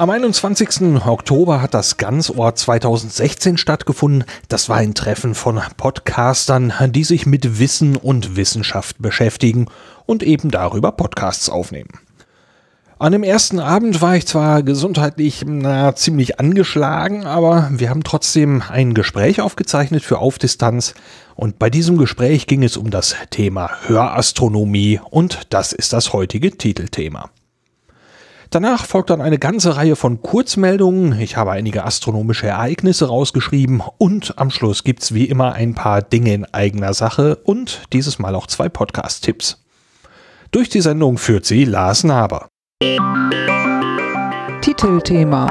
Am 21. Oktober hat das Ganzohr 2016 stattgefunden. Das war ein Treffen von Podcastern, die sich mit Wissen und Wissenschaft beschäftigen und eben darüber Podcasts aufnehmen. An dem ersten Abend war ich zwar gesundheitlich na, ziemlich angeschlagen, aber wir haben trotzdem ein Gespräch aufgezeichnet für Aufdistanz und bei diesem Gespräch ging es um das Thema Hörastronomie und das ist das heutige Titelthema. Danach folgt dann eine ganze Reihe von Kurzmeldungen, ich habe einige astronomische Ereignisse rausgeschrieben und am Schluss gibt's wie immer ein paar Dinge in eigener Sache und dieses Mal auch zwei Podcast-Tipps. Durch die Sendung führt sie Lars Naber. Titelthema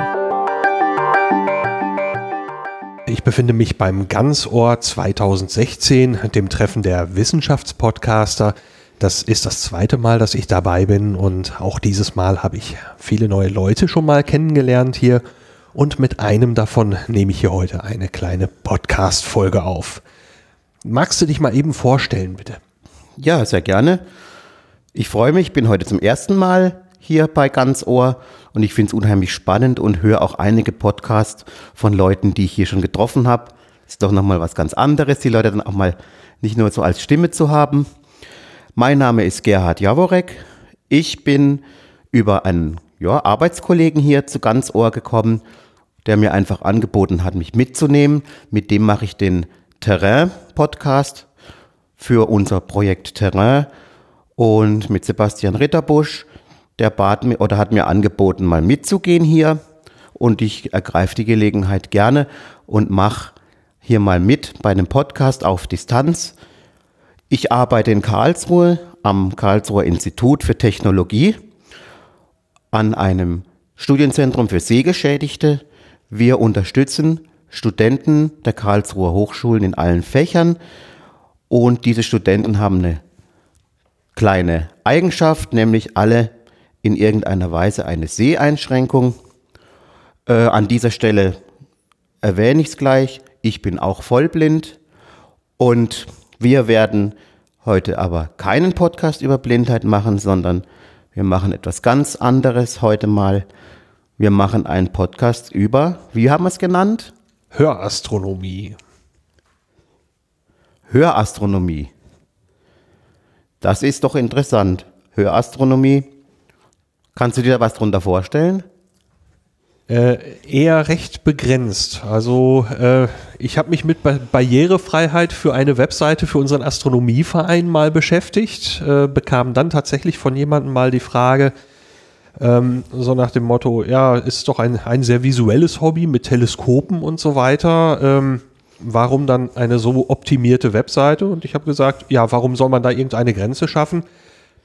Ich befinde mich beim Ganzohr 2016, dem Treffen der Wissenschaftspodcaster. Das ist das zweite Mal, dass ich dabei bin und auch dieses Mal habe ich viele neue Leute schon mal kennengelernt hier und mit einem davon nehme ich hier heute eine kleine Podcast-Folge auf. Magst du dich mal eben vorstellen, bitte? Ja, sehr gerne. Ich freue mich, bin heute zum ersten Mal hier bei Ganz Ohr und ich finde es unheimlich spannend und höre auch einige Podcasts von Leuten, die ich hier schon getroffen habe. Ist doch nochmal was ganz anderes, die Leute dann auch mal nicht nur so als Stimme zu haben. Mein Name ist Gerhard Jaworek. Ich bin über einen ja, Arbeitskollegen hier zu Ganz Ohr gekommen, der mir einfach angeboten hat, mich mitzunehmen. Mit dem mache ich den Terrain-Podcast für unser Projekt Terrain und mit Sebastian Ritterbusch der bat mir oder hat mir angeboten, mal mitzugehen hier. Und ich ergreife die Gelegenheit gerne und mache hier mal mit bei einem Podcast auf Distanz. Ich arbeite in Karlsruhe am Karlsruher Institut für Technologie an einem Studienzentrum für Sehgeschädigte. Wir unterstützen Studenten der Karlsruher Hochschulen in allen Fächern und diese Studenten haben eine kleine Eigenschaft, nämlich alle in irgendeiner Weise eine Seheinschränkung. Äh, an dieser Stelle erwähne ich es gleich. Ich bin auch vollblind und wir werden heute aber keinen Podcast über Blindheit machen, sondern wir machen etwas ganz anderes heute mal. Wir machen einen Podcast über, wie haben wir es genannt? Hörastronomie. Hörastronomie. Das ist doch interessant. Hörastronomie Kannst du dir da was drunter vorstellen? Äh, eher recht begrenzt. Also äh, ich habe mich mit ba Barrierefreiheit für eine Webseite für unseren Astronomieverein mal beschäftigt, äh, bekam dann tatsächlich von jemandem mal die Frage, ähm, so nach dem Motto, ja, ist doch ein, ein sehr visuelles Hobby mit Teleskopen und so weiter. Ähm, warum dann eine so optimierte Webseite? Und ich habe gesagt, ja, warum soll man da irgendeine Grenze schaffen?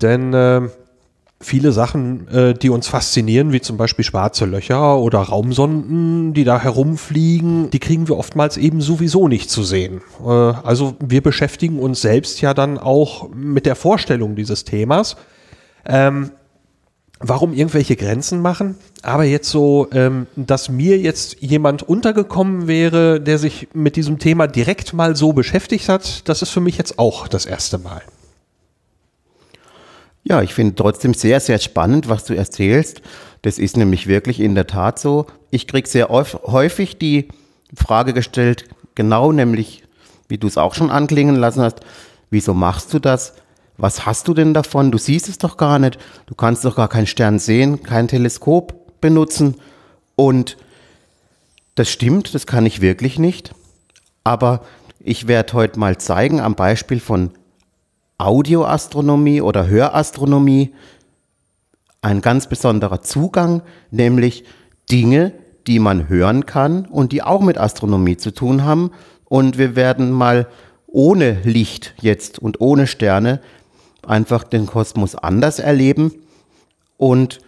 Denn äh, viele Sachen, äh, die uns faszinieren, wie zum Beispiel schwarze Löcher oder Raumsonden, die da herumfliegen, die kriegen wir oftmals eben sowieso nicht zu sehen. Äh, also wir beschäftigen uns selbst ja dann auch mit der Vorstellung dieses Themas. Ähm, warum irgendwelche Grenzen machen? Aber jetzt so, ähm, dass mir jetzt jemand untergekommen wäre, der sich mit diesem Thema direkt mal so beschäftigt hat, das ist für mich jetzt auch das erste Mal. Ja, ich finde trotzdem sehr, sehr spannend, was du erzählst. Das ist nämlich wirklich in der Tat so. Ich kriege sehr häufig die Frage gestellt, genau nämlich, wie du es auch schon anklingen lassen hast, wieso machst du das? Was hast du denn davon? Du siehst es doch gar nicht. Du kannst doch gar keinen Stern sehen, kein Teleskop benutzen. Und das stimmt, das kann ich wirklich nicht. Aber ich werde heute mal zeigen am Beispiel von Audioastronomie oder Hörastronomie ein ganz besonderer Zugang, nämlich Dinge, die man hören kann und die auch mit Astronomie zu tun haben. Und wir werden mal ohne Licht jetzt und ohne Sterne einfach den Kosmos anders erleben. Und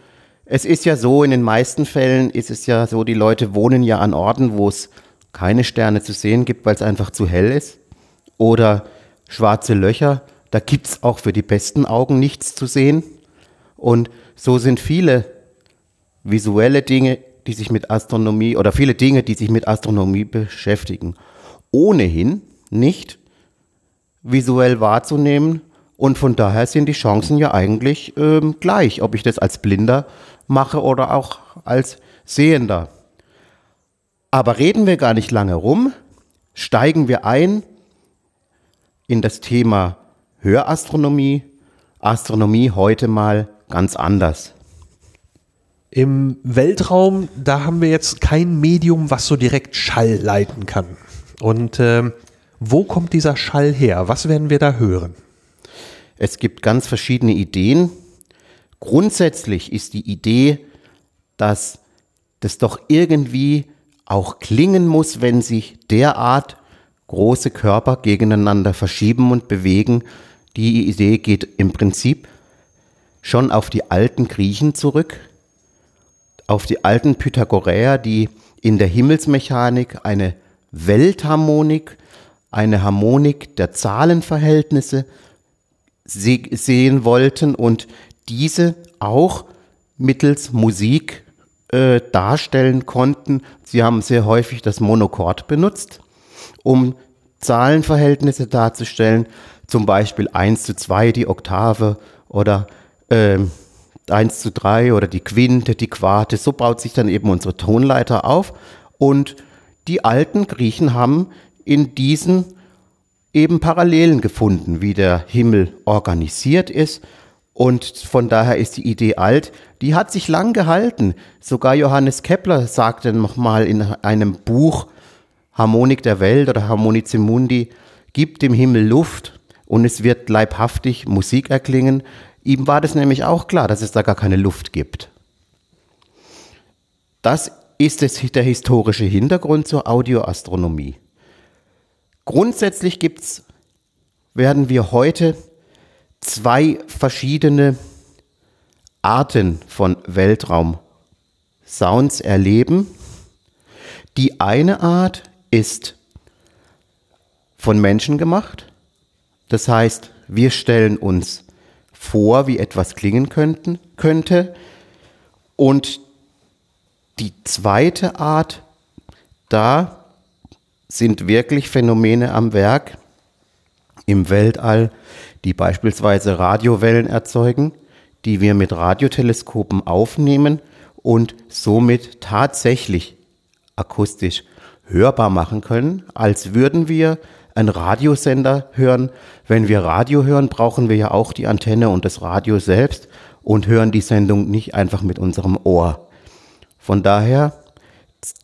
es ist ja so, in den meisten Fällen ist es ja so, die Leute wohnen ja an Orten, wo es keine Sterne zu sehen gibt, weil es einfach zu hell ist. Oder schwarze Löcher, da gibt es auch für die besten Augen nichts zu sehen. Und so sind viele visuelle Dinge, die sich mit Astronomie oder viele Dinge, die sich mit Astronomie beschäftigen, ohnehin nicht visuell wahrzunehmen. Und von daher sind die Chancen ja eigentlich ähm, gleich, ob ich das als Blinder mache oder auch als Sehender. Aber reden wir gar nicht lange rum, steigen wir ein in das Thema Hörastronomie, Astronomie heute mal ganz anders. Im Weltraum, da haben wir jetzt kein Medium, was so direkt Schall leiten kann. Und ähm, wo kommt dieser Schall her? Was werden wir da hören? Es gibt ganz verschiedene Ideen. Grundsätzlich ist die Idee, dass das doch irgendwie auch klingen muss, wenn sich derart große Körper gegeneinander verschieben und bewegen. Die Idee geht im Prinzip schon auf die alten Griechen zurück, auf die alten Pythagoreer, die in der Himmelsmechanik eine Weltharmonik, eine Harmonik der Zahlenverhältnisse sehen wollten und diese auch mittels Musik äh, darstellen konnten. Sie haben sehr häufig das Monochord benutzt, um Zahlenverhältnisse darzustellen, zum Beispiel 1 zu 2 die Oktave oder äh, 1 zu 3 oder die Quinte, die Quarte. So baut sich dann eben unsere Tonleiter auf. Und die alten Griechen haben in diesen eben Parallelen gefunden, wie der Himmel organisiert ist. Und von daher ist die Idee alt. Die hat sich lang gehalten. Sogar Johannes Kepler sagte nochmal in einem Buch Harmonik der Welt oder Harmonice Mundi, gibt dem Himmel Luft und es wird leibhaftig Musik erklingen. Ihm war das nämlich auch klar, dass es da gar keine Luft gibt. Das ist es, der historische Hintergrund zur Audioastronomie. Grundsätzlich gibt's, werden wir heute zwei verschiedene Arten von Weltraum-Sounds erleben. Die eine Art ist von Menschen gemacht. Das heißt, wir stellen uns vor, wie etwas klingen könnten, könnte. Und die zweite Art, da sind wirklich Phänomene am Werk im Weltall, die beispielsweise Radiowellen erzeugen, die wir mit Radioteleskopen aufnehmen und somit tatsächlich akustisch hörbar machen können, als würden wir einen Radiosender hören. Wenn wir Radio hören, brauchen wir ja auch die Antenne und das Radio selbst und hören die Sendung nicht einfach mit unserem Ohr. Von daher,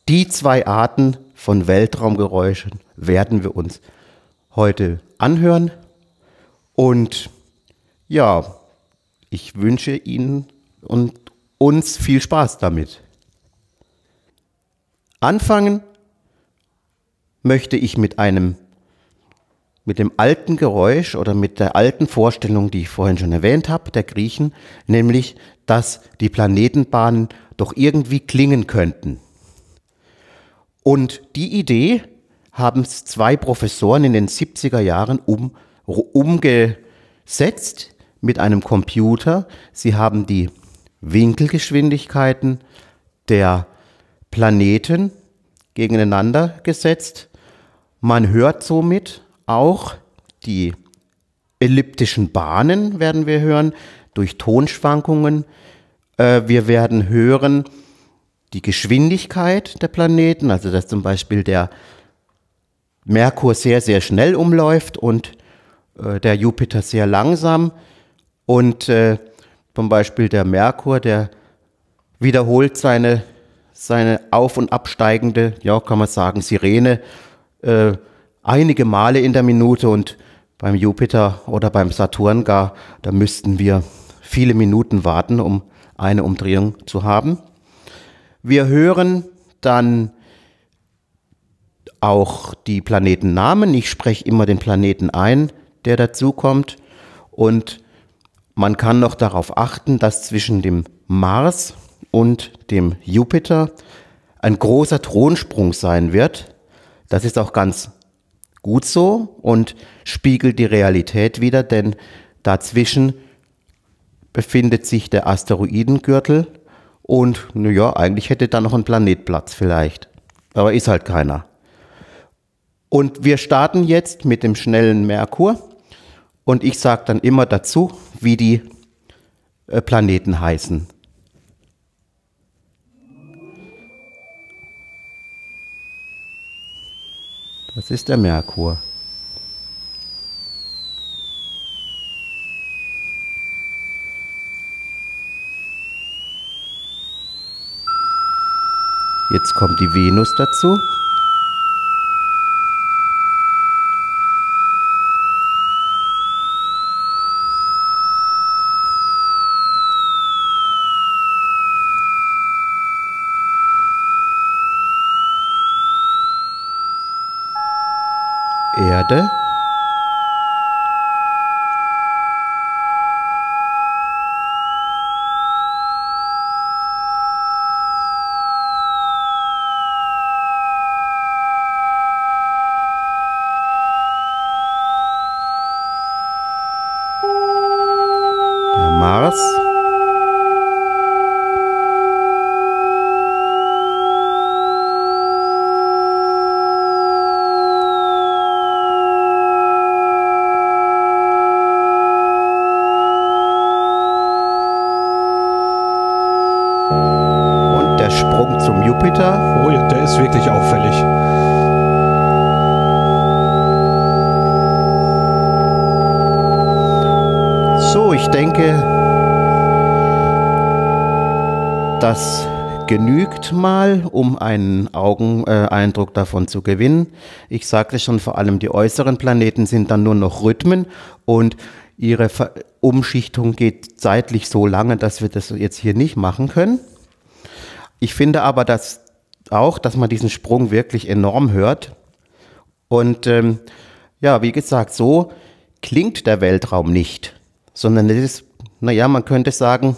die zwei Arten von Weltraumgeräuschen werden wir uns heute anhören. Und ja, ich wünsche Ihnen und uns viel Spaß damit. Anfangen möchte ich mit einem mit dem alten Geräusch oder mit der alten Vorstellung, die ich vorhin schon erwähnt habe, der Griechen, nämlich, dass die Planetenbahnen doch irgendwie klingen könnten. Und die Idee haben zwei Professoren in den 70er Jahren um, umgesetzt mit einem Computer. Sie haben die Winkelgeschwindigkeiten der Planeten gegeneinander gesetzt. Man hört somit auch die elliptischen Bahnen, werden wir hören, durch Tonschwankungen. Äh, wir werden hören die Geschwindigkeit der Planeten, also dass zum Beispiel der Merkur sehr, sehr schnell umläuft und äh, der Jupiter sehr langsam. Und äh, zum Beispiel der Merkur, der wiederholt seine, seine auf- und absteigende, ja, kann man sagen, Sirene einige Male in der Minute und beim Jupiter oder beim Saturn gar, da müssten wir viele Minuten warten, um eine Umdrehung zu haben. Wir hören dann auch die Planetennamen. Ich spreche immer den Planeten ein, der dazukommt. Und man kann noch darauf achten, dass zwischen dem Mars und dem Jupiter ein großer Thronsprung sein wird. Das ist auch ganz gut so und spiegelt die Realität wieder, denn dazwischen befindet sich der Asteroidengürtel und naja, eigentlich hätte da noch ein Planet Platz vielleicht. Aber ist halt keiner. Und wir starten jetzt mit dem schnellen Merkur und ich sage dann immer dazu, wie die äh, Planeten heißen. Das ist der Merkur. Jetzt kommt die Venus dazu. Erde. Um einen Augeneindruck davon zu gewinnen. Ich sagte schon, vor allem die äußeren Planeten sind dann nur noch Rhythmen und ihre Umschichtung geht zeitlich so lange, dass wir das jetzt hier nicht machen können. Ich finde aber dass auch, dass man diesen Sprung wirklich enorm hört. Und ähm, ja, wie gesagt, so klingt der Weltraum nicht, sondern es ist, naja, man könnte sagen,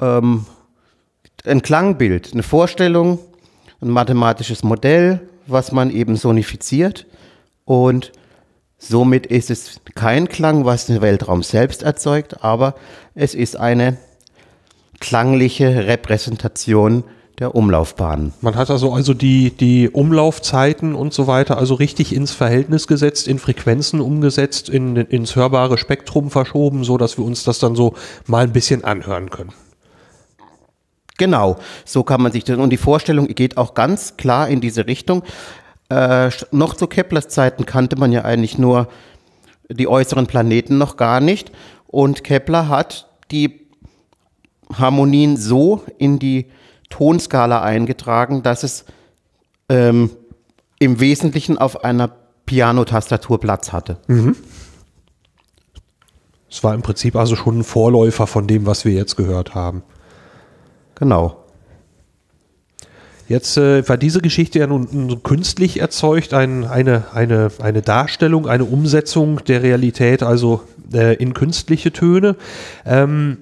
ähm, ein Klangbild, eine Vorstellung, ein mathematisches Modell, was man eben sonifiziert. Und somit ist es kein Klang, was den Weltraum selbst erzeugt, aber es ist eine klangliche Repräsentation der Umlaufbahnen. Man hat also, also die, die Umlaufzeiten und so weiter also richtig ins Verhältnis gesetzt, in Frequenzen umgesetzt, in, ins hörbare Spektrum verschoben, so dass wir uns das dann so mal ein bisschen anhören können. Genau, so kann man sich das. Und die Vorstellung geht auch ganz klar in diese Richtung. Äh, noch zu Keplers Zeiten kannte man ja eigentlich nur die äußeren Planeten noch gar nicht. Und Kepler hat die Harmonien so in die Tonskala eingetragen, dass es ähm, im Wesentlichen auf einer Pianotastatur Platz hatte. Es war im Prinzip also schon ein Vorläufer von dem, was wir jetzt gehört haben. Genau. Jetzt äh, war diese Geschichte ja nun, nun künstlich erzeugt, ein, eine, eine, eine Darstellung, eine Umsetzung der Realität, also äh, in künstliche Töne. Ähm,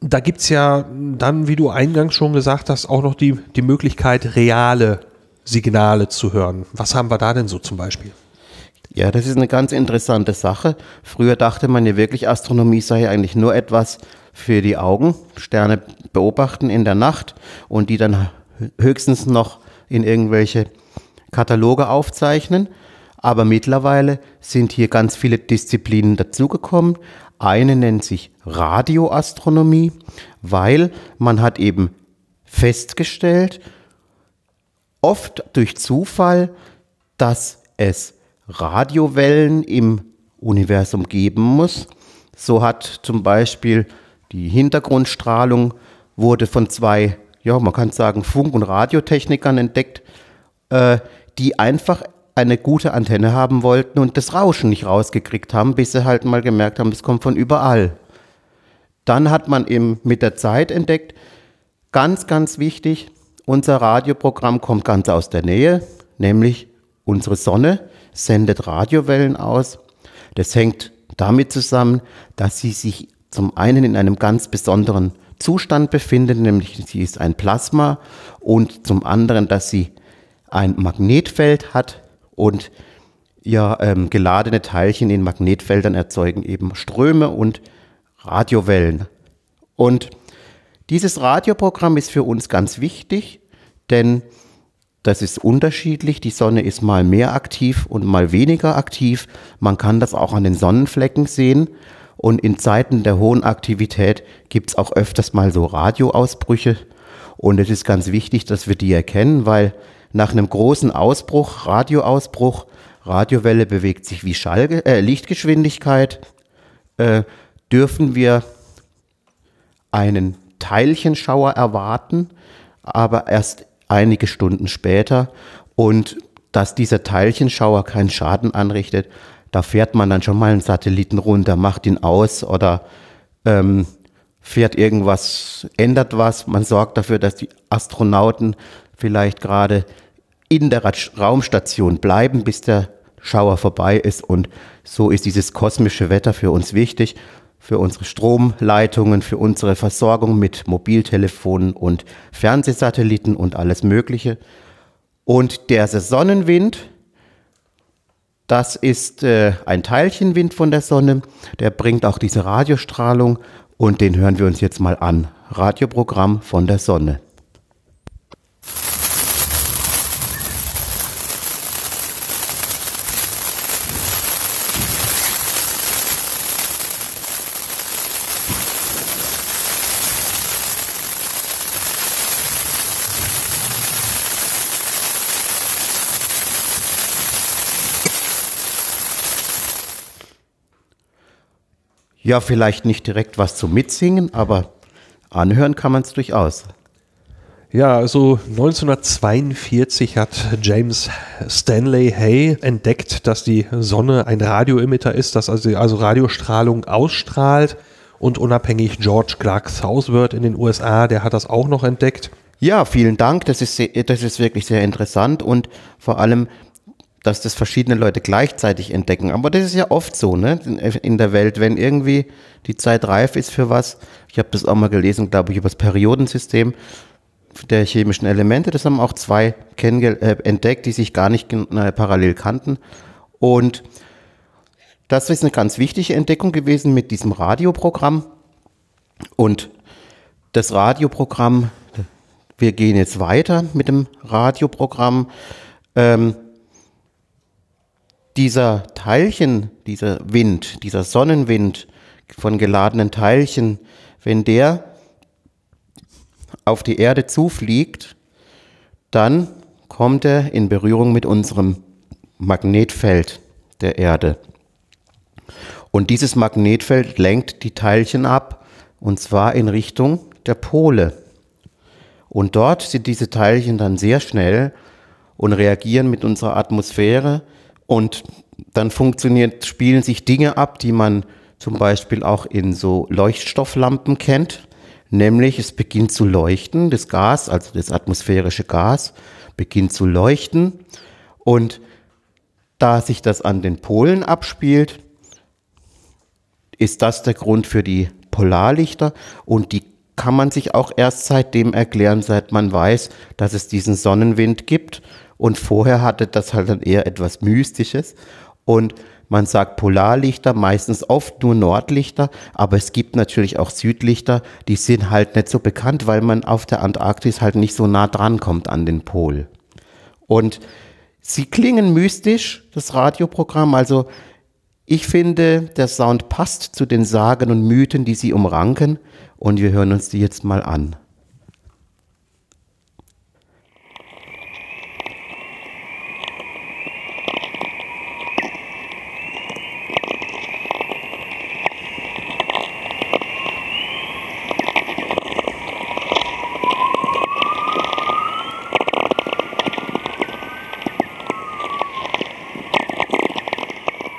da gibt es ja dann, wie du eingangs schon gesagt hast, auch noch die, die Möglichkeit, reale Signale zu hören. Was haben wir da denn so zum Beispiel? Ja, das ist eine ganz interessante Sache. Früher dachte man ja wirklich, Astronomie sei eigentlich nur etwas für die Augen, Sterne beobachten in der Nacht und die dann höchstens noch in irgendwelche Kataloge aufzeichnen. Aber mittlerweile sind hier ganz viele Disziplinen dazugekommen. Eine nennt sich Radioastronomie, weil man hat eben festgestellt, oft durch Zufall, dass es Radiowellen im Universum geben muss. So hat zum Beispiel die Hintergrundstrahlung wurde von zwei, ja, man kann sagen, Funk- und Radiotechnikern entdeckt, äh, die einfach eine gute Antenne haben wollten und das Rauschen nicht rausgekriegt haben, bis sie halt mal gemerkt haben, es kommt von überall. Dann hat man eben mit der Zeit entdeckt, ganz, ganz wichtig, unser Radioprogramm kommt ganz aus der Nähe, nämlich unsere Sonne sendet Radiowellen aus. Das hängt damit zusammen, dass sie sich zum einen in einem ganz besonderen Zustand befindet, nämlich sie ist ein Plasma und zum anderen, dass sie ein Magnetfeld hat und ja, ähm, geladene Teilchen in Magnetfeldern erzeugen eben Ströme und Radiowellen. Und dieses Radioprogramm ist für uns ganz wichtig, denn das ist unterschiedlich. Die Sonne ist mal mehr aktiv und mal weniger aktiv. Man kann das auch an den Sonnenflecken sehen. Und in Zeiten der hohen Aktivität gibt es auch öfters mal so Radioausbrüche. Und es ist ganz wichtig, dass wir die erkennen, weil nach einem großen Ausbruch, Radioausbruch, Radiowelle bewegt sich wie Schall, äh, Lichtgeschwindigkeit, äh, dürfen wir einen Teilchenschauer erwarten, aber erst einige Stunden später. Und dass dieser Teilchenschauer keinen Schaden anrichtet, da fährt man dann schon mal einen Satelliten runter, macht ihn aus oder ähm, fährt irgendwas, ändert was. Man sorgt dafür, dass die Astronauten vielleicht gerade in der Raumstation bleiben, bis der Schauer vorbei ist. Und so ist dieses kosmische Wetter für uns wichtig, für unsere Stromleitungen, für unsere Versorgung mit Mobiltelefonen und Fernsehsatelliten und alles Mögliche. Und der Sonnenwind, das ist äh, ein Teilchenwind von der Sonne, der bringt auch diese Radiostrahlung und den hören wir uns jetzt mal an. Radioprogramm von der Sonne. Ja, vielleicht nicht direkt was zum Mitsingen, aber anhören kann man es durchaus. Ja, also 1942 hat James Stanley Hay entdeckt, dass die Sonne ein Radioemitter ist, dass also, also Radiostrahlung ausstrahlt und unabhängig George Clark Southworth in den USA, der hat das auch noch entdeckt. Ja, vielen Dank, das ist, das ist wirklich sehr interessant und vor allem dass das verschiedene Leute gleichzeitig entdecken. Aber das ist ja oft so, ne, in der Welt, wenn irgendwie die Zeit reif ist für was. Ich habe das auch mal gelesen, glaube ich, über das Periodensystem der chemischen Elemente. Das haben auch zwei äh, entdeckt, die sich gar nicht äh, parallel kannten. Und das ist eine ganz wichtige Entdeckung gewesen mit diesem Radioprogramm. Und das Radioprogramm, wir gehen jetzt weiter mit dem Radioprogramm. Ähm, dieser Teilchen, dieser Wind, dieser Sonnenwind von geladenen Teilchen, wenn der auf die Erde zufliegt, dann kommt er in Berührung mit unserem Magnetfeld der Erde. Und dieses Magnetfeld lenkt die Teilchen ab, und zwar in Richtung der Pole. Und dort sind diese Teilchen dann sehr schnell und reagieren mit unserer Atmosphäre und dann funktioniert, spielen sich Dinge ab, die man zum Beispiel auch in so Leuchtstofflampen kennt. Nämlich es beginnt zu leuchten, das Gas, also das atmosphärische Gas, beginnt zu leuchten. Und da sich das an den Polen abspielt, ist das der Grund für die Polarlichter und die kann man sich auch erst seitdem erklären, seit man weiß, dass es diesen Sonnenwind gibt und vorher hatte das halt dann eher etwas Mystisches. Und man sagt Polarlichter, meistens oft nur Nordlichter, aber es gibt natürlich auch Südlichter, die sind halt nicht so bekannt, weil man auf der Antarktis halt nicht so nah dran kommt an den Pol. Und sie klingen mystisch, das Radioprogramm, also ich finde, der Sound passt zu den Sagen und Mythen, die sie umranken, und wir hören uns die jetzt mal an.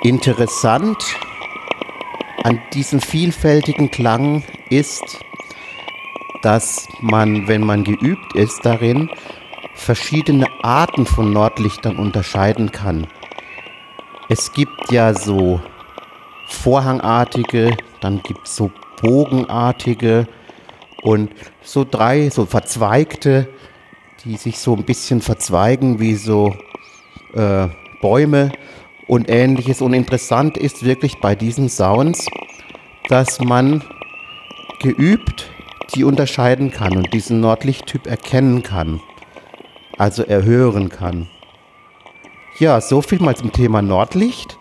Interessant an diesem vielfältigen Klang ist, dass man, wenn man geübt ist darin, verschiedene Arten von Nordlichtern unterscheiden kann. Es gibt ja so vorhangartige, dann gibt es so bogenartige und so drei, so verzweigte, die sich so ein bisschen verzweigen wie so äh, Bäume und ähnliches. Und interessant ist wirklich bei diesen Sounds, dass man geübt die unterscheiden kann und diesen Nordlichttyp erkennen kann, also erhören kann. Ja, so viel mal zum Thema Nordlicht.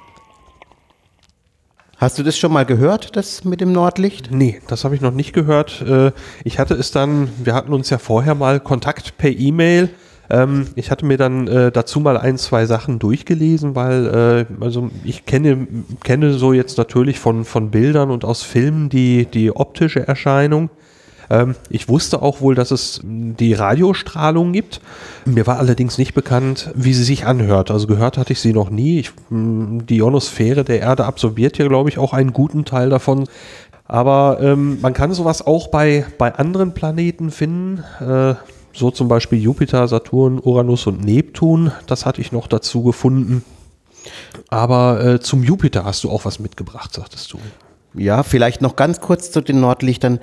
Hast du das schon mal gehört, das mit dem Nordlicht? Nee, das habe ich noch nicht gehört. Äh, ich hatte es dann, wir hatten uns ja vorher mal Kontakt per E-Mail. Ähm, ich hatte mir dann äh, dazu mal ein, zwei Sachen durchgelesen, weil äh, also ich kenne, kenne so jetzt natürlich von, von Bildern und aus Filmen die, die optische Erscheinung. Ähm, ich wusste auch wohl, dass es die Radiostrahlung gibt. Mir war allerdings nicht bekannt, wie sie sich anhört. Also gehört hatte ich sie noch nie. Ich, die Ionosphäre der Erde absorbiert ja, glaube ich, auch einen guten Teil davon. Aber ähm, man kann sowas auch bei, bei anderen Planeten finden. Äh, so zum Beispiel Jupiter, Saturn, Uranus und Neptun. Das hatte ich noch dazu gefunden. Aber äh, zum Jupiter hast du auch was mitgebracht, sagtest du. Ja, vielleicht noch ganz kurz zu den Nordlichtern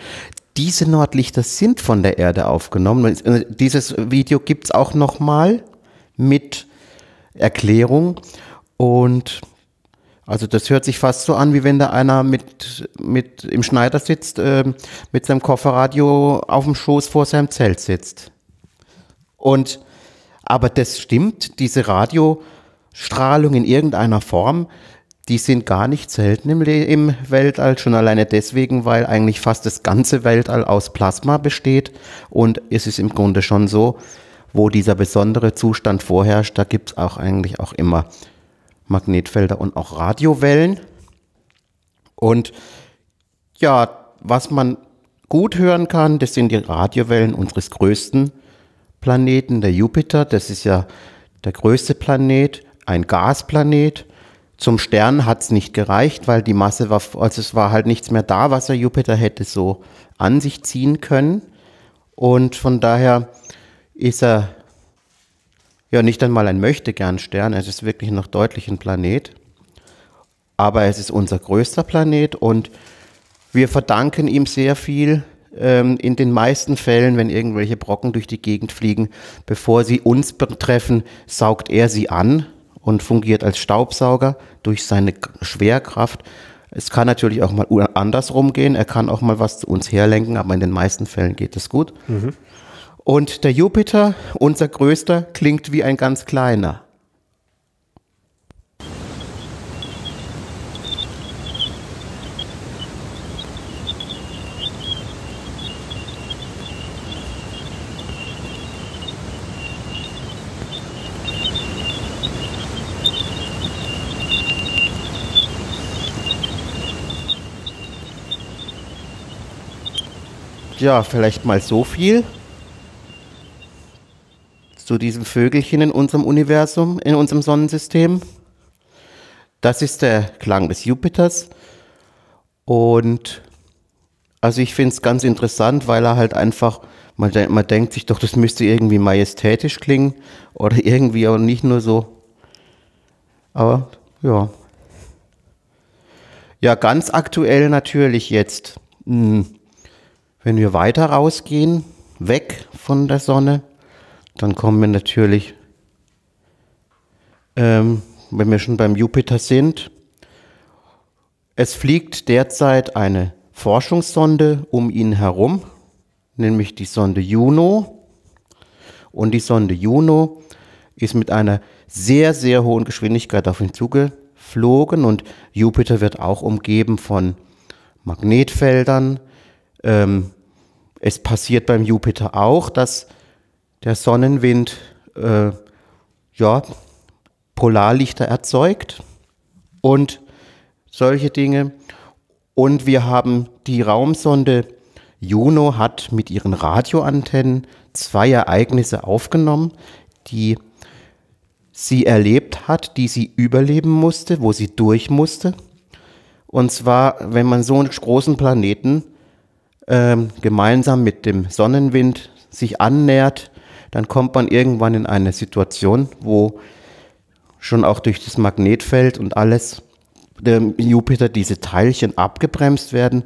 diese Nordlichter sind von der Erde aufgenommen. Dieses Video gibt es auch nochmal mit Erklärung. Und also das hört sich fast so an, wie wenn da einer mit, mit im Schneider sitzt, äh, mit seinem Kofferradio auf dem Schoß vor seinem Zelt sitzt. Und aber das stimmt, diese Radiostrahlung in irgendeiner Form die sind gar nicht selten im, im, Weltall, schon alleine deswegen, weil eigentlich fast das ganze Weltall aus Plasma besteht. Und es ist im Grunde schon so, wo dieser besondere Zustand vorherrscht, da gibt es auch eigentlich auch immer Magnetfelder und auch Radiowellen. Und ja, was man gut hören kann, das sind die Radiowellen unseres größten Planeten, der Jupiter. Das ist ja der größte Planet, ein Gasplanet. Zum Stern hat es nicht gereicht, weil die Masse war, also es war halt nichts mehr da, was der Jupiter hätte so an sich ziehen können. Und von daher ist er ja nicht einmal ein Möchtegern-Stern, es ist wirklich noch deutlich ein Planet. Aber es ist unser größter Planet und wir verdanken ihm sehr viel. Ähm, in den meisten Fällen, wenn irgendwelche Brocken durch die Gegend fliegen, bevor sie uns betreffen, saugt er sie an und fungiert als Staubsauger durch seine Schwerkraft. Es kann natürlich auch mal andersrum gehen. Er kann auch mal was zu uns herlenken, aber in den meisten Fällen geht es gut. Mhm. Und der Jupiter, unser größter, klingt wie ein ganz kleiner. Ja, vielleicht mal so viel zu diesem Vögelchen in unserem Universum, in unserem Sonnensystem. Das ist der Klang des Jupiters. Und also ich finde es ganz interessant, weil er halt einfach, man, man denkt sich doch, das müsste irgendwie majestätisch klingen oder irgendwie auch nicht nur so. Aber ja. Ja, ganz aktuell natürlich jetzt. Hm wenn wir weiter rausgehen, weg von der Sonne, dann kommen wir natürlich, ähm, wenn wir schon beim Jupiter sind, es fliegt derzeit eine Forschungssonde um ihn herum, nämlich die Sonde Juno. Und die Sonde Juno ist mit einer sehr, sehr hohen Geschwindigkeit auf ihn zugeflogen und Jupiter wird auch umgeben von Magnetfeldern, ähm, es passiert beim Jupiter auch, dass der Sonnenwind äh, ja, Polarlichter erzeugt und solche Dinge. Und wir haben die Raumsonde Juno hat mit ihren Radioantennen zwei Ereignisse aufgenommen, die sie erlebt hat, die sie überleben musste, wo sie durch musste. Und zwar, wenn man so einen großen Planeten ähm, gemeinsam mit dem Sonnenwind sich annähert, dann kommt man irgendwann in eine Situation, wo schon auch durch das Magnetfeld und alles der Jupiter diese Teilchen abgebremst werden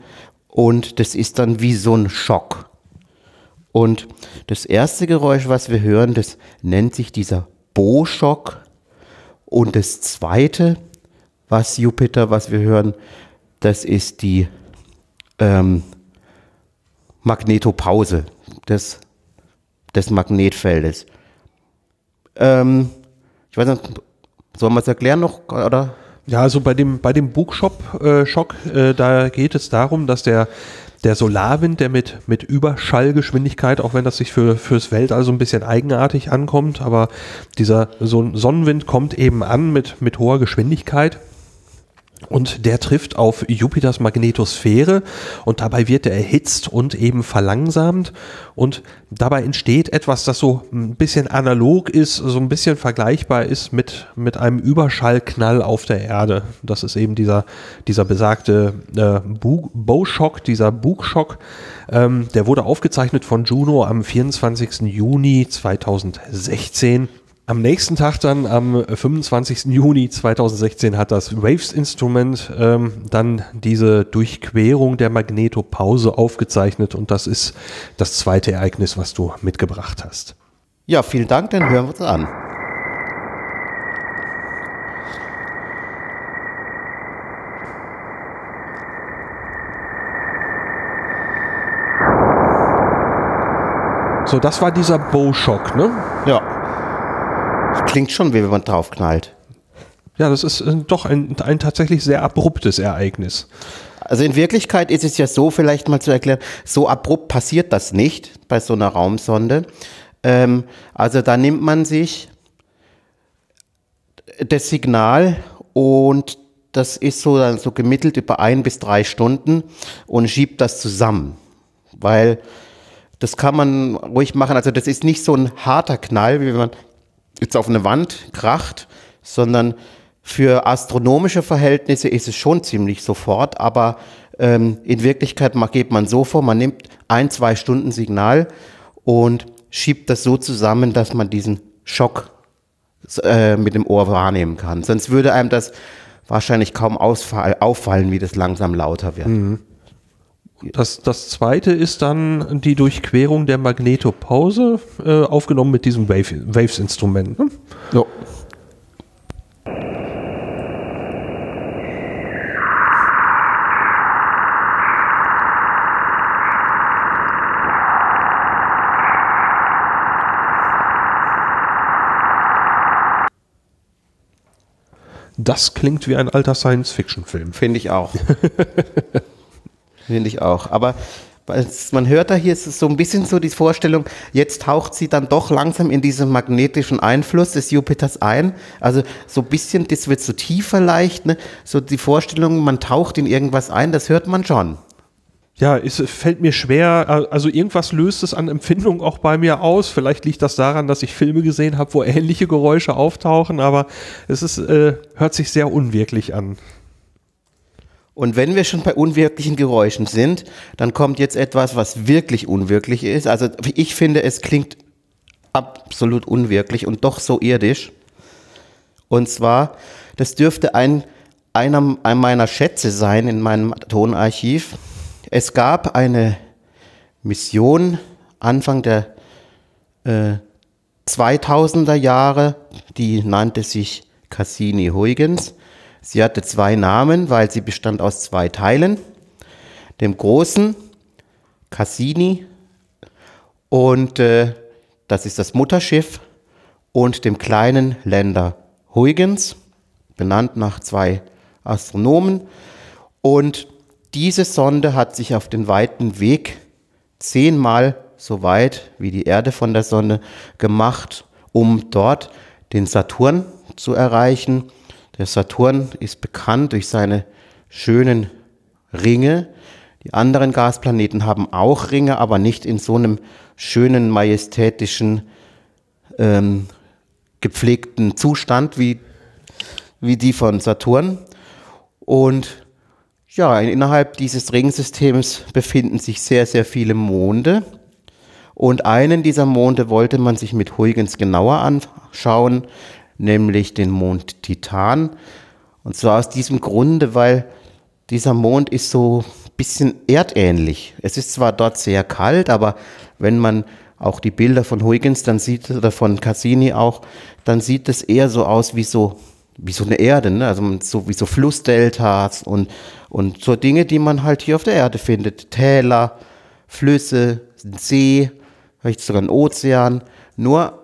und das ist dann wie so ein Schock. Und das erste Geräusch, was wir hören, das nennt sich dieser Bo-Schock. Und das zweite, was Jupiter, was wir hören, das ist die ähm, Magnetopause des, des Magnetfeldes. Ähm, ich weiß nicht, sollen wir es erklären noch? Oder? Ja, also bei dem, bei dem Bugshop, äh, äh, da geht es darum, dass der, der Solarwind, der mit, mit Überschallgeschwindigkeit, auch wenn das sich für, fürs Weltall so ein bisschen eigenartig ankommt, aber dieser so Sonnenwind kommt eben an mit, mit hoher Geschwindigkeit und der trifft auf Jupiters Magnetosphäre und dabei wird er erhitzt und eben verlangsamt und dabei entsteht etwas, das so ein bisschen analog ist, so ein bisschen vergleichbar ist mit, mit einem Überschallknall auf der Erde. Das ist eben dieser, dieser besagte äh, Bowshock, dieser Bugschock. Ähm, der wurde aufgezeichnet von Juno am 24. Juni 2016 am nächsten Tag dann, am 25. Juni 2016, hat das Waves-Instrument ähm, dann diese Durchquerung der Magnetopause aufgezeichnet und das ist das zweite Ereignis, was du mitgebracht hast. Ja, vielen Dank, dann hören wir uns an. So, das war dieser Bow-Shock, ne? Ja. Klingt schon, wie wenn man draufknallt. Ja, das ist äh, doch ein, ein tatsächlich sehr abruptes Ereignis. Also in Wirklichkeit ist es ja so, vielleicht mal zu erklären, so abrupt passiert das nicht bei so einer Raumsonde. Ähm, also da nimmt man sich das Signal und das ist so dann so gemittelt über ein bis drei Stunden und schiebt das zusammen, weil das kann man ruhig machen. Also das ist nicht so ein harter Knall, wie wenn man jetzt auf eine Wand kracht, sondern für astronomische Verhältnisse ist es schon ziemlich sofort, aber ähm, in Wirklichkeit geht man so vor, man nimmt ein, zwei Stunden Signal und schiebt das so zusammen, dass man diesen Schock äh, mit dem Ohr wahrnehmen kann. Sonst würde einem das wahrscheinlich kaum auffallen, wie das langsam lauter wird. Mhm. Das, das zweite ist dann die Durchquerung der Magnetopause, äh, aufgenommen mit diesem Wave, Waves-Instrument. Ne? Ja. Das klingt wie ein alter Science-Fiction-Film. Finde ich auch. Finde ich auch. Aber man hört da hier ist so ein bisschen so die Vorstellung, jetzt taucht sie dann doch langsam in diesen magnetischen Einfluss des Jupiters ein. Also so ein bisschen, das wird so tiefer leicht, ne? so die Vorstellung, man taucht in irgendwas ein, das hört man schon. Ja, es fällt mir schwer, also irgendwas löst es an Empfindung auch bei mir aus. Vielleicht liegt das daran, dass ich Filme gesehen habe, wo ähnliche Geräusche auftauchen, aber es ist, äh, hört sich sehr unwirklich an. Und wenn wir schon bei unwirklichen Geräuschen sind, dann kommt jetzt etwas, was wirklich unwirklich ist. Also ich finde, es klingt absolut unwirklich und doch so irdisch. Und zwar, das dürfte ein, einer, einer meiner Schätze sein in meinem Tonarchiv. Es gab eine Mission Anfang der äh, 2000er Jahre, die nannte sich Cassini-Huygens. Sie hatte zwei Namen, weil sie bestand aus zwei Teilen. Dem großen Cassini und äh, das ist das Mutterschiff und dem kleinen Länder Huygens, benannt nach zwei Astronomen. Und diese Sonde hat sich auf den weiten Weg zehnmal so weit wie die Erde von der Sonne gemacht, um dort den Saturn zu erreichen der Saturn ist bekannt durch seine schönen Ringe. Die anderen Gasplaneten haben auch Ringe, aber nicht in so einem schönen, majestätischen, ähm, gepflegten Zustand wie, wie die von Saturn. Und ja, innerhalb dieses Ringsystems befinden sich sehr, sehr viele Monde. Und einen dieser Monde wollte man sich mit Huygens genauer anschauen nämlich den Mond Titan. Und zwar aus diesem Grunde, weil dieser Mond ist so ein bisschen erdähnlich. Es ist zwar dort sehr kalt, aber wenn man auch die Bilder von Huygens dann sieht, oder von Cassini auch, dann sieht es eher so aus wie so, wie so eine Erde, ne? also so wie so Flussdeltas und, und so Dinge, die man halt hier auf der Erde findet. Täler, Flüsse, See, vielleicht sogar ein Ozean. Nur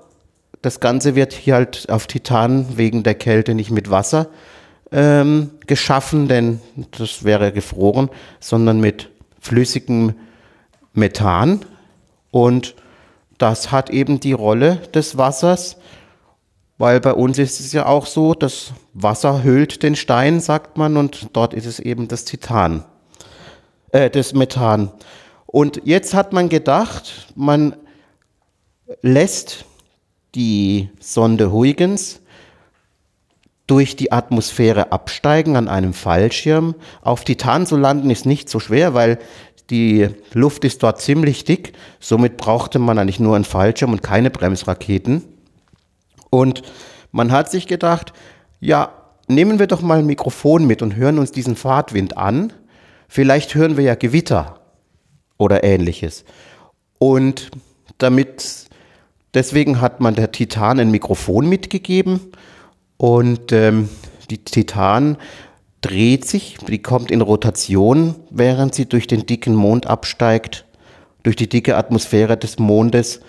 das Ganze wird hier halt auf Titan wegen der Kälte nicht mit Wasser ähm, geschaffen, denn das wäre gefroren, sondern mit flüssigem Methan. Und das hat eben die Rolle des Wassers, weil bei uns ist es ja auch so, das Wasser hüllt den Stein, sagt man, und dort ist es eben das Titan, äh, das Methan. Und jetzt hat man gedacht, man lässt die Sonde Huygens durch die Atmosphäre absteigen an einem Fallschirm. Auf Titan zu landen ist nicht so schwer, weil die Luft ist dort ziemlich dick. Somit brauchte man eigentlich nur einen Fallschirm und keine Bremsraketen. Und man hat sich gedacht, ja, nehmen wir doch mal ein Mikrofon mit und hören uns diesen Fahrtwind an. Vielleicht hören wir ja Gewitter oder ähnliches. Und damit, deswegen hat man der Titan ein Mikrofon mitgegeben und ähm, die Titan dreht sich, die kommt in Rotation, während sie durch den dicken Mond absteigt, durch die dicke Atmosphäre des Mondes.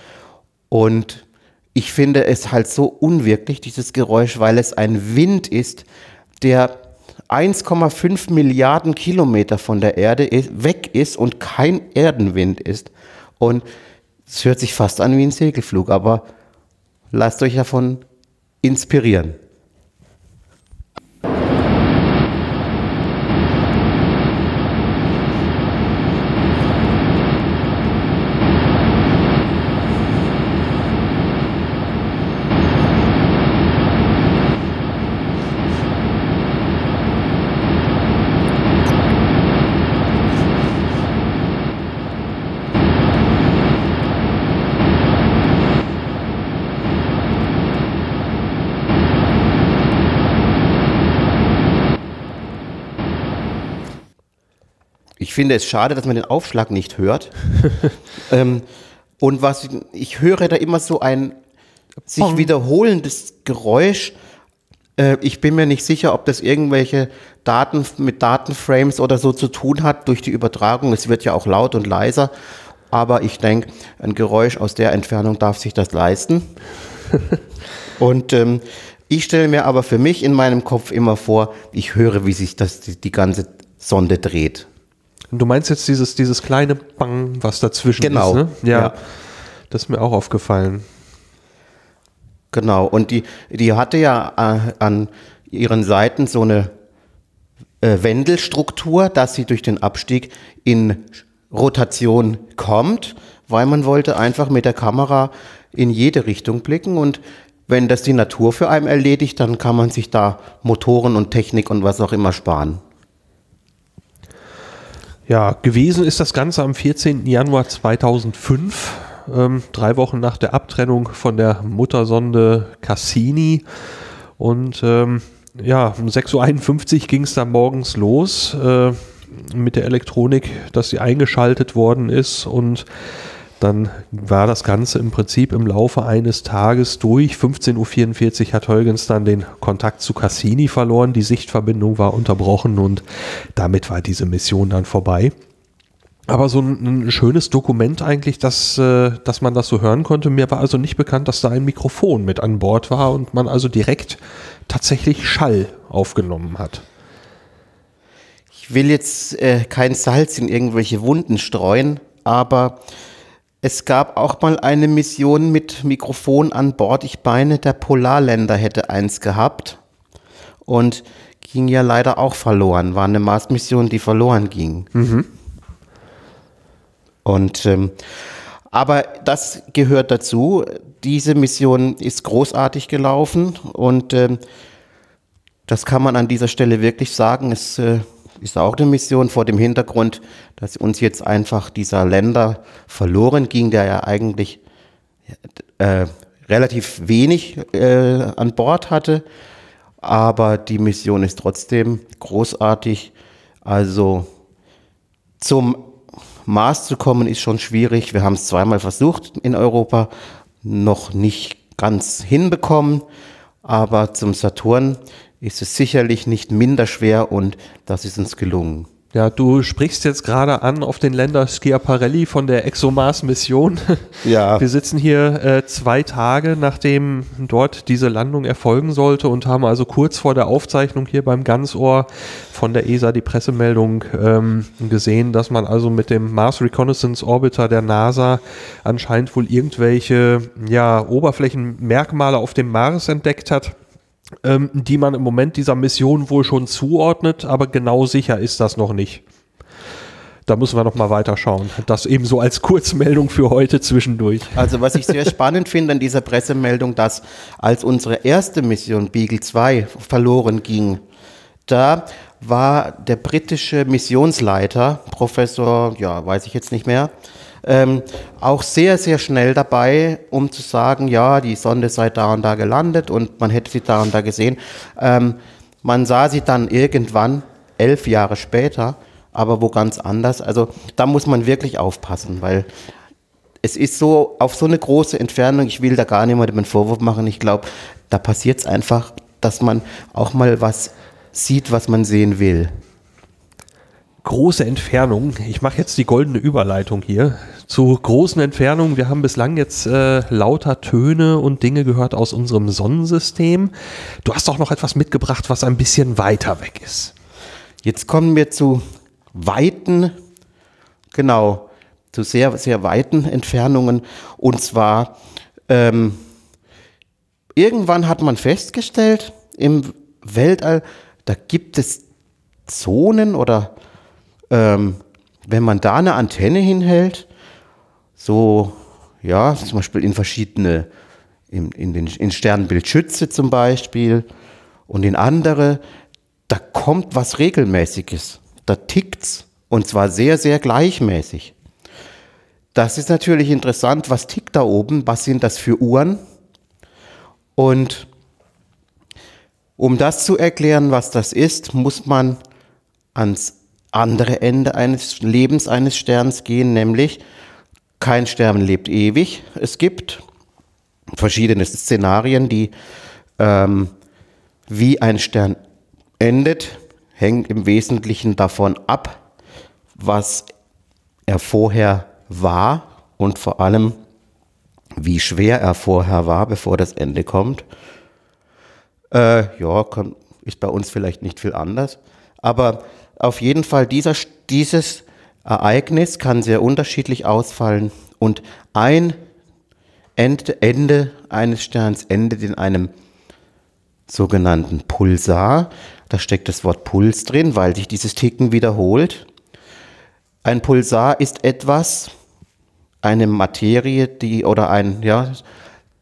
Und ich finde es halt so unwirklich, dieses Geräusch, weil es ein Wind ist, der 1,5 Milliarden Kilometer von der Erde weg ist und kein Erdenwind ist. Und es hört sich fast an wie ein Segelflug, aber lasst euch davon inspirieren. Finde es schade, dass man den Aufschlag nicht hört. ähm, und was ich höre da immer so ein sich Pong. wiederholendes Geräusch. Äh, ich bin mir nicht sicher, ob das irgendwelche Daten mit Datenframes oder so zu tun hat durch die Übertragung. Es wird ja auch laut und leiser. Aber ich denke, ein Geräusch aus der Entfernung darf sich das leisten. und ähm, ich stelle mir aber für mich in meinem Kopf immer vor, ich höre, wie sich das, die, die ganze Sonde dreht. Du meinst jetzt dieses, dieses kleine Bang, was dazwischen genau. ist, ne? Ja, ja. Das ist mir auch aufgefallen. Genau. Und die, die hatte ja äh, an ihren Seiten so eine äh, Wendelstruktur, dass sie durch den Abstieg in Rotation kommt, weil man wollte einfach mit der Kamera in jede Richtung blicken und wenn das die Natur für einen erledigt, dann kann man sich da Motoren und Technik und was auch immer sparen. Ja, gewesen ist das Ganze am 14. Januar 2005, ähm, drei Wochen nach der Abtrennung von der Muttersonde Cassini. Und ähm, ja, um 6.51 Uhr ging es dann morgens los äh, mit der Elektronik, dass sie eingeschaltet worden ist und dann war das Ganze im Prinzip im Laufe eines Tages durch. 15.44 Uhr hat Huygens dann den Kontakt zu Cassini verloren. Die Sichtverbindung war unterbrochen und damit war diese Mission dann vorbei. Aber so ein, ein schönes Dokument eigentlich, dass, äh, dass man das so hören konnte. Mir war also nicht bekannt, dass da ein Mikrofon mit an Bord war und man also direkt tatsächlich Schall aufgenommen hat. Ich will jetzt äh, kein Salz in irgendwelche Wunden streuen, aber es gab auch mal eine Mission mit Mikrofon an Bord. Ich meine, der Polarländer hätte eins gehabt und ging ja leider auch verloren. War eine Mars-Mission, die verloren ging. Mhm. Und ähm, aber das gehört dazu. Diese Mission ist großartig gelaufen und ähm, das kann man an dieser Stelle wirklich sagen. Es äh, ist auch eine Mission vor dem Hintergrund, dass uns jetzt einfach dieser Länder verloren ging, der ja eigentlich äh, relativ wenig äh, an Bord hatte. Aber die Mission ist trotzdem großartig Also zum Mars zu kommen ist schon schwierig. Wir haben es zweimal versucht in Europa, noch nicht ganz hinbekommen. Aber zum Saturn ist es sicherlich nicht minder schwer und das ist uns gelungen. Ja, du sprichst jetzt gerade an auf den Länder Schiaparelli von der ExoMars-Mission. Ja. Wir sitzen hier äh, zwei Tage, nachdem dort diese Landung erfolgen sollte und haben also kurz vor der Aufzeichnung hier beim Ganzohr von der ESA die Pressemeldung ähm, gesehen, dass man also mit dem Mars Reconnaissance Orbiter der NASA anscheinend wohl irgendwelche ja, Oberflächenmerkmale auf dem Mars entdeckt hat ähm, die man im Moment dieser Mission wohl schon zuordnet, aber genau sicher ist das noch nicht. Da müssen wir noch mal weiter schauen. Das eben so als Kurzmeldung für heute zwischendurch. Also was ich sehr spannend finde an dieser Pressemeldung, dass als unsere erste Mission Beagle 2 verloren ging, da war der britische Missionsleiter, Professor, ja, weiß ich jetzt nicht mehr, ähm, auch sehr, sehr schnell dabei, um zu sagen, ja, die Sonde sei da und da gelandet und man hätte sie da und da gesehen. Ähm, man sah sie dann irgendwann, elf Jahre später, aber wo ganz anders. Also da muss man wirklich aufpassen, weil es ist so auf so eine große Entfernung, ich will da gar niemandem einen Vorwurf machen, ich glaube, da passiert es einfach, dass man auch mal was sieht, was man sehen will große Entfernung. Ich mache jetzt die goldene Überleitung hier zu großen Entfernungen. Wir haben bislang jetzt äh, lauter Töne und Dinge gehört aus unserem Sonnensystem. Du hast auch noch etwas mitgebracht, was ein bisschen weiter weg ist. Jetzt kommen wir zu weiten, genau, zu sehr, sehr weiten Entfernungen. Und zwar, ähm, irgendwann hat man festgestellt, im Weltall, da gibt es Zonen oder ähm, wenn man da eine Antenne hinhält, so, ja, zum Beispiel in verschiedene, in, in den in Sternbild Schütze zum Beispiel und in andere, da kommt was Regelmäßiges. Da tickt's und zwar sehr, sehr gleichmäßig. Das ist natürlich interessant, was tickt da oben, was sind das für Uhren? Und um das zu erklären, was das ist, muss man ans andere Ende eines Lebens eines Sterns gehen, nämlich kein Stern lebt ewig. Es gibt verschiedene Szenarien, die ähm, wie ein Stern endet, hängt im Wesentlichen davon ab, was er vorher war und vor allem, wie schwer er vorher war, bevor das Ende kommt. Äh, ja, ist bei uns vielleicht nicht viel anders. Aber auf jeden Fall, dieser, dieses Ereignis kann sehr unterschiedlich ausfallen und ein Ende, Ende eines Sterns endet in einem sogenannten Pulsar. Da steckt das Wort Puls drin, weil sich dieses Ticken wiederholt. Ein Pulsar ist etwas, eine Materie, die oder ein, ja,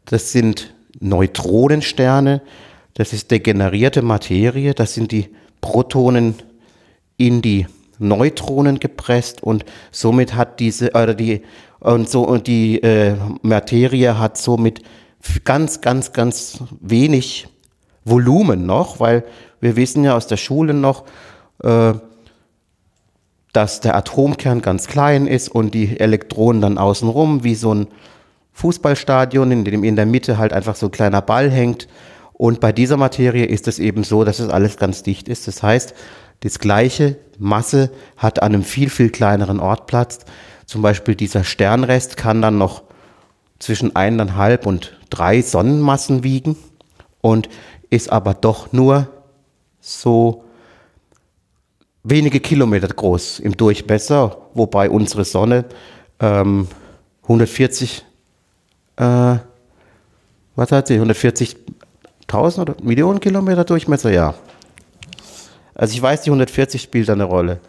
das sind Neutronensterne, das ist degenerierte Materie, das sind die Protonen in die Neutronen gepresst und somit hat diese oder die und so und die äh, Materie hat somit ganz ganz ganz wenig Volumen noch, weil wir wissen ja aus der Schule noch, äh, dass der Atomkern ganz klein ist und die Elektronen dann außenrum wie so ein Fußballstadion, in dem in der Mitte halt einfach so ein kleiner Ball hängt. Und bei dieser Materie ist es eben so, dass es alles ganz dicht ist. Das heißt, das gleiche Masse hat an einem viel, viel kleineren Ort Platz. Zum Beispiel dieser Sternrest kann dann noch zwischen eineinhalb und drei Sonnenmassen wiegen und ist aber doch nur so wenige Kilometer groß im Durchmesser, wobei unsere Sonne ähm, 140, äh, was hat sie, 140.000 oder Millionen Kilometer Durchmesser, ja. Also ich weiß, die 140 spielt da eine Rolle.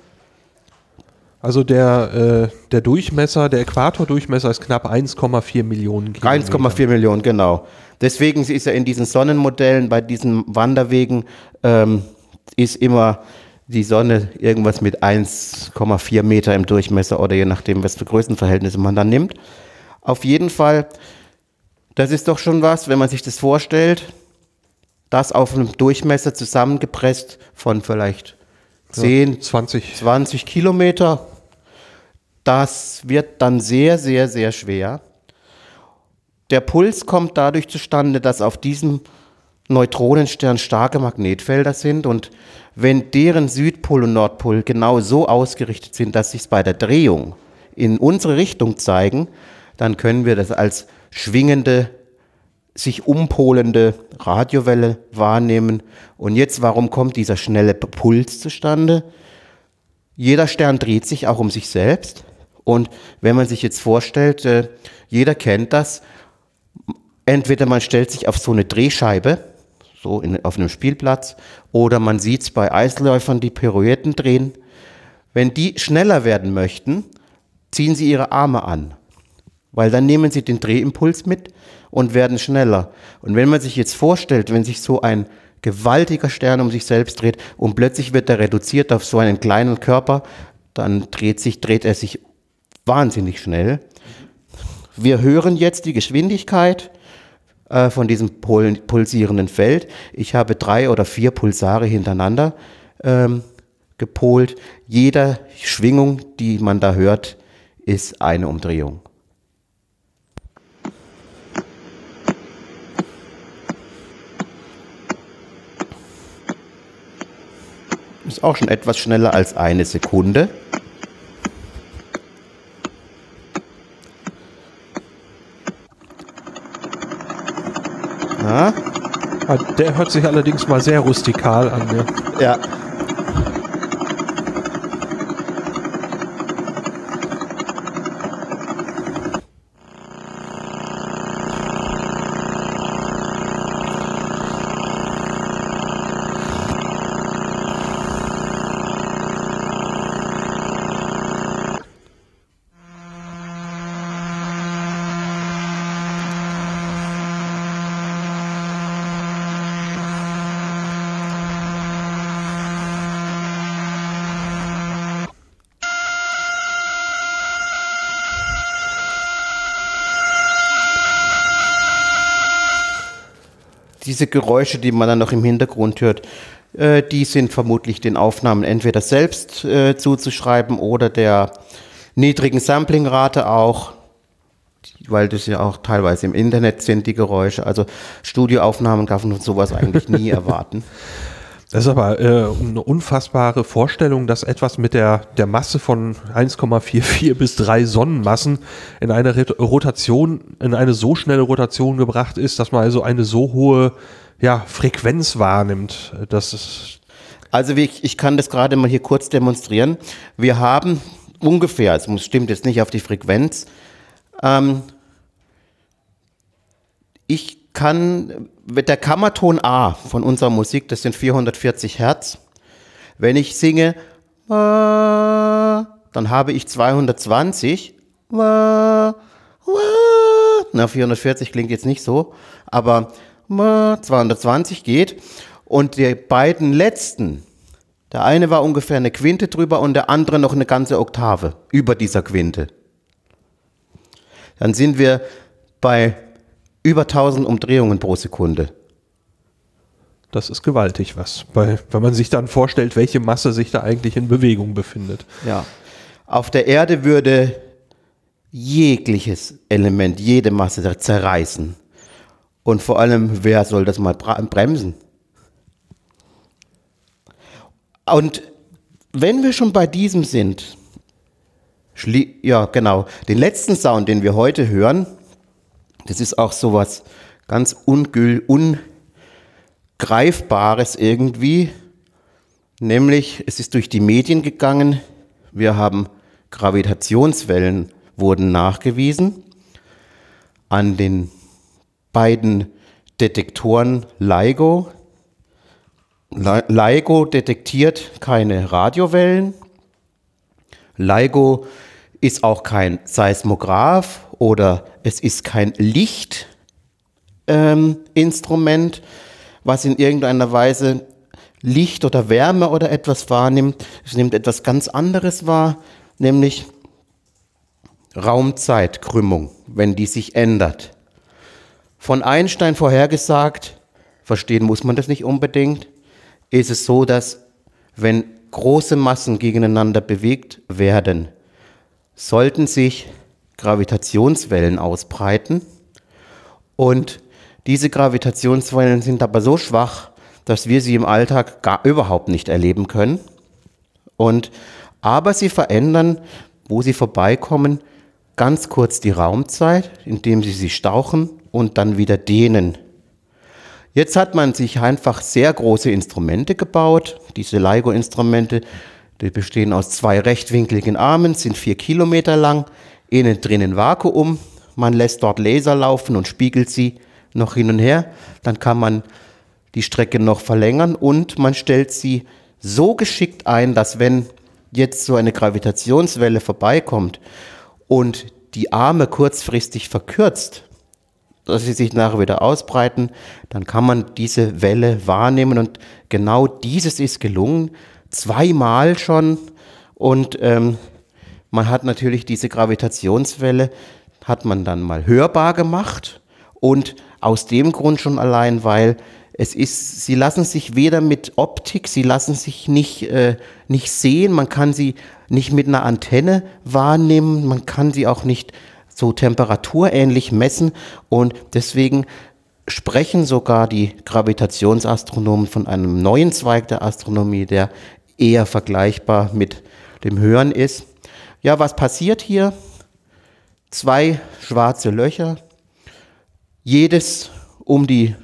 Also der, äh, der Durchmesser, der Äquatordurchmesser ist knapp 1,4 Millionen Kilometer. 1,4 Millionen, genau. Deswegen ist er in diesen Sonnenmodellen, bei diesen Wanderwegen, ähm, ist immer die Sonne irgendwas mit 1,4 Meter im Durchmesser oder je nachdem, was für Größenverhältnisse man dann nimmt. Auf jeden Fall, das ist doch schon was, wenn man sich das vorstellt das auf einem Durchmesser zusammengepresst von vielleicht 10, 20. 20 Kilometer. Das wird dann sehr, sehr, sehr schwer. Der Puls kommt dadurch zustande, dass auf diesem Neutronenstern starke Magnetfelder sind und wenn deren Südpol und Nordpol genau so ausgerichtet sind, dass sich bei der Drehung in unsere Richtung zeigen, dann können wir das als schwingende, sich umpolende Radiowelle wahrnehmen. Und jetzt, warum kommt dieser schnelle Puls zustande? Jeder Stern dreht sich auch um sich selbst. Und wenn man sich jetzt vorstellt, äh, jeder kennt das, entweder man stellt sich auf so eine Drehscheibe, so in, auf einem Spielplatz, oder man sieht es bei Eisläufern, die Pirouetten drehen. Wenn die schneller werden möchten, ziehen sie ihre Arme an, weil dann nehmen sie den Drehimpuls mit und werden schneller. Und wenn man sich jetzt vorstellt, wenn sich so ein gewaltiger Stern um sich selbst dreht und plötzlich wird er reduziert auf so einen kleinen Körper, dann dreht sich, dreht er sich wahnsinnig schnell. Wir hören jetzt die Geschwindigkeit äh, von diesem pul pulsierenden Feld. Ich habe drei oder vier Pulsare hintereinander ähm, gepolt. Jeder Schwingung, die man da hört, ist eine Umdrehung. Ist auch schon etwas schneller als eine Sekunde. Ja. Ah, der hört sich allerdings mal sehr rustikal an. Ne? Ja. Diese Geräusche, die man dann noch im Hintergrund hört, äh, die sind vermutlich den Aufnahmen entweder selbst äh, zuzuschreiben oder der niedrigen Samplingrate auch, weil das ja auch teilweise im Internet sind, die Geräusche. Also Studioaufnahmen darf man sowas eigentlich nie erwarten. Das ist aber äh, eine unfassbare Vorstellung, dass etwas mit der, der Masse von 1,44 bis 3 Sonnenmassen in eine Rotation, in eine so schnelle Rotation gebracht ist, dass man also eine so hohe ja, Frequenz wahrnimmt. Das ist also ich, ich kann das gerade mal hier kurz demonstrieren. Wir haben ungefähr, es stimmt jetzt nicht auf die Frequenz, ähm, ich kann mit der Kammerton A von unserer Musik, das sind 440 Hertz, wenn ich singe, dann habe ich 220. Na, 440 klingt jetzt nicht so, aber 220 geht. Und die beiden letzten, der eine war ungefähr eine Quinte drüber und der andere noch eine ganze Oktave über dieser Quinte. Dann sind wir bei über 1000 Umdrehungen pro Sekunde. Das ist gewaltig was, weil, wenn man sich dann vorstellt, welche Masse sich da eigentlich in Bewegung befindet. Ja. Auf der Erde würde jegliches Element, jede Masse zerreißen. Und vor allem, wer soll das mal bremsen? Und wenn wir schon bei diesem sind, ja genau, den letzten Sound, den wir heute hören, das ist auch sowas ganz ungül, ungreifbares irgendwie. Nämlich, es ist durch die Medien gegangen. Wir haben Gravitationswellen wurden nachgewiesen an den beiden Detektoren LIGO. LIGO detektiert keine Radiowellen. LIGO ist auch kein Seismograph oder es ist kein Lichtinstrument, ähm, was in irgendeiner Weise Licht oder Wärme oder etwas wahrnimmt. Es nimmt etwas ganz anderes wahr, nämlich Raumzeitkrümmung, wenn die sich ändert. Von Einstein vorhergesagt, verstehen muss man das nicht unbedingt, ist es so, dass wenn große Massen gegeneinander bewegt werden, sollten sich Gravitationswellen ausbreiten und diese Gravitationswellen sind aber so schwach, dass wir sie im Alltag gar überhaupt nicht erleben können. Und, aber sie verändern, wo sie vorbeikommen, ganz kurz die Raumzeit, indem sie sie stauchen und dann wieder dehnen. Jetzt hat man sich einfach sehr große Instrumente gebaut. Diese LIGO-Instrumente, die bestehen aus zwei rechtwinkligen Armen, sind vier Kilometer lang, innen drinnen Vakuum. Man lässt dort Laser laufen und spiegelt sie noch hin und her. Dann kann man die Strecke noch verlängern und man stellt sie so geschickt ein, dass wenn jetzt so eine Gravitationswelle vorbeikommt und die Arme kurzfristig verkürzt, dass sie sich nachher wieder ausbreiten, dann kann man diese Welle wahrnehmen und genau dieses ist gelungen, zweimal schon und ähm, man hat natürlich diese Gravitationswelle, hat man dann mal hörbar gemacht und aus dem Grund schon allein, weil es ist, sie lassen sich weder mit Optik, sie lassen sich nicht, äh, nicht sehen, man kann sie nicht mit einer Antenne wahrnehmen, man kann sie auch nicht so temperaturähnlich messen und deswegen sprechen sogar die Gravitationsastronomen von einem neuen Zweig der Astronomie, der eher vergleichbar mit dem Hören ist. Ja, was passiert hier? Zwei schwarze Löcher, jedes um die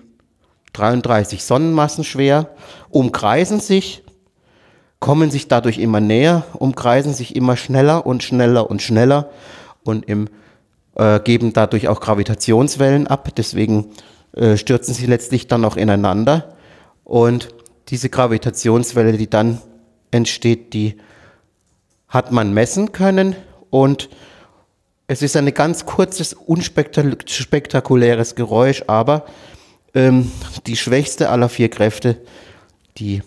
33 Sonnenmassen schwer, umkreisen sich, kommen sich dadurch immer näher, umkreisen sich immer schneller und schneller und schneller und im äh, geben dadurch auch Gravitationswellen ab. Deswegen äh, stürzen sie letztlich dann auch ineinander. Und diese Gravitationswelle, die dann entsteht, die hat man messen können und es ist ein ganz kurzes, unspektakuläres Geräusch, aber ähm, die schwächste aller vier Kräfte, die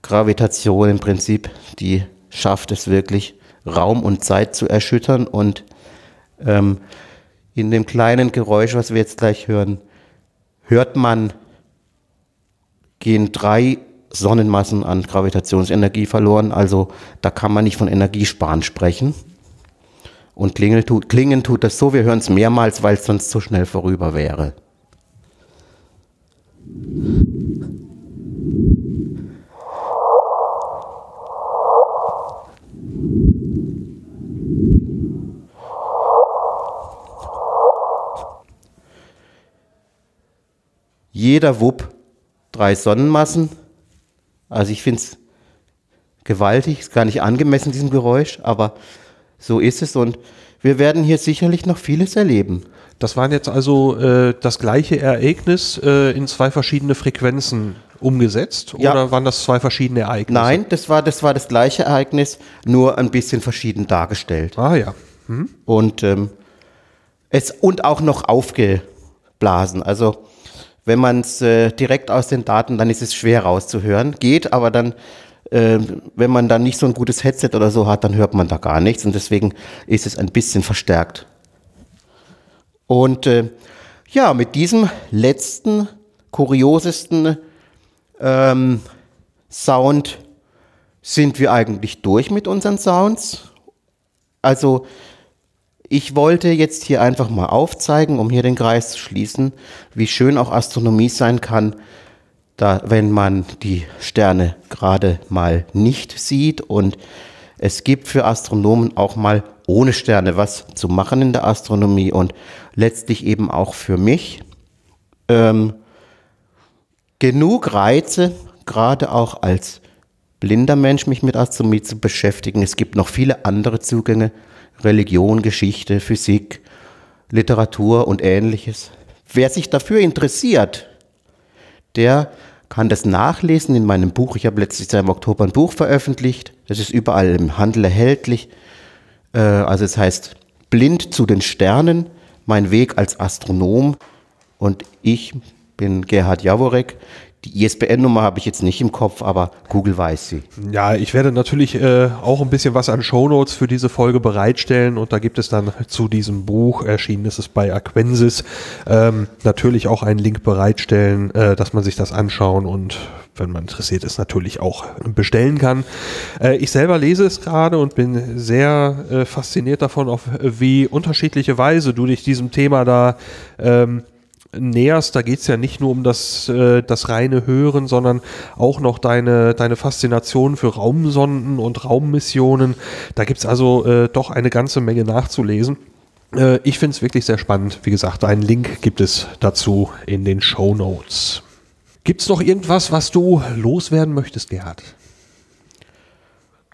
Gravitation im Prinzip, die schafft es wirklich, Raum und Zeit zu erschüttern und ähm, in dem kleinen Geräusch, was wir jetzt gleich hören, hört man, gehen drei Sonnenmassen an Gravitationsenergie verloren. Also da kann man nicht von Energiesparen sprechen. Und klingen tut, klingen tut das so, wir hören es mehrmals, weil es sonst zu schnell vorüber wäre. jeder Wupp drei Sonnenmassen. Also ich finde es gewaltig, ist gar nicht angemessen, diesem Geräusch, aber so ist es und wir werden hier sicherlich noch vieles erleben. Das waren jetzt also äh, das gleiche Ereignis äh, in zwei verschiedene Frequenzen umgesetzt Ja. oder waren das zwei verschiedene Ereignisse? Nein, das war, das war das gleiche Ereignis, nur ein bisschen verschieden dargestellt. Ah ja. Und, ähm, es, und auch noch aufgeblasen. Also wenn man es äh, direkt aus den Daten, dann ist es schwer rauszuhören. Geht, aber dann, äh, wenn man dann nicht so ein gutes Headset oder so hat, dann hört man da gar nichts. Und deswegen ist es ein bisschen verstärkt. Und äh, ja, mit diesem letzten, kuriosesten ähm, Sound sind wir eigentlich durch mit unseren Sounds. Also ich wollte jetzt hier einfach mal aufzeigen, um hier den Kreis zu schließen, wie schön auch Astronomie sein kann, da, wenn man die Sterne gerade mal nicht sieht. Und es gibt für Astronomen auch mal ohne Sterne was zu machen in der Astronomie und letztlich eben auch für mich. Ähm, genug Reize, gerade auch als blinder Mensch, mich mit Astronomie zu beschäftigen. Es gibt noch viele andere Zugänge, Religion, Geschichte, Physik, Literatur und ähnliches. Wer sich dafür interessiert, der kann das nachlesen in meinem Buch. Ich habe letztes Jahr im Oktober ein Buch veröffentlicht. Das ist überall im Handel erhältlich. Äh, also es heißt Blind zu den Sternen, mein Weg als Astronom. Und ich bin Gerhard Jaworek. Die ISBN-Nummer habe ich jetzt nicht im Kopf, aber Google weiß sie. Ja, ich werde natürlich äh, auch ein bisschen was an Shownotes für diese Folge bereitstellen und da gibt es dann zu diesem Buch, erschienen ist es bei Aquensis, ähm, natürlich auch einen Link bereitstellen, äh, dass man sich das anschauen und wenn man interessiert ist, natürlich auch bestellen kann. Äh, ich selber lese es gerade und bin sehr äh, fasziniert davon, auf wie unterschiedliche Weise du dich diesem Thema da ähm, näherst, da geht es ja nicht nur um das, äh, das reine Hören, sondern auch noch deine, deine Faszination für Raumsonden und Raummissionen. Da gibt es also äh, doch eine ganze Menge nachzulesen. Äh, ich finde es wirklich sehr spannend. Wie gesagt, einen Link gibt es dazu in den Show Notes. Gibt es noch irgendwas, was du loswerden möchtest, Gerhard?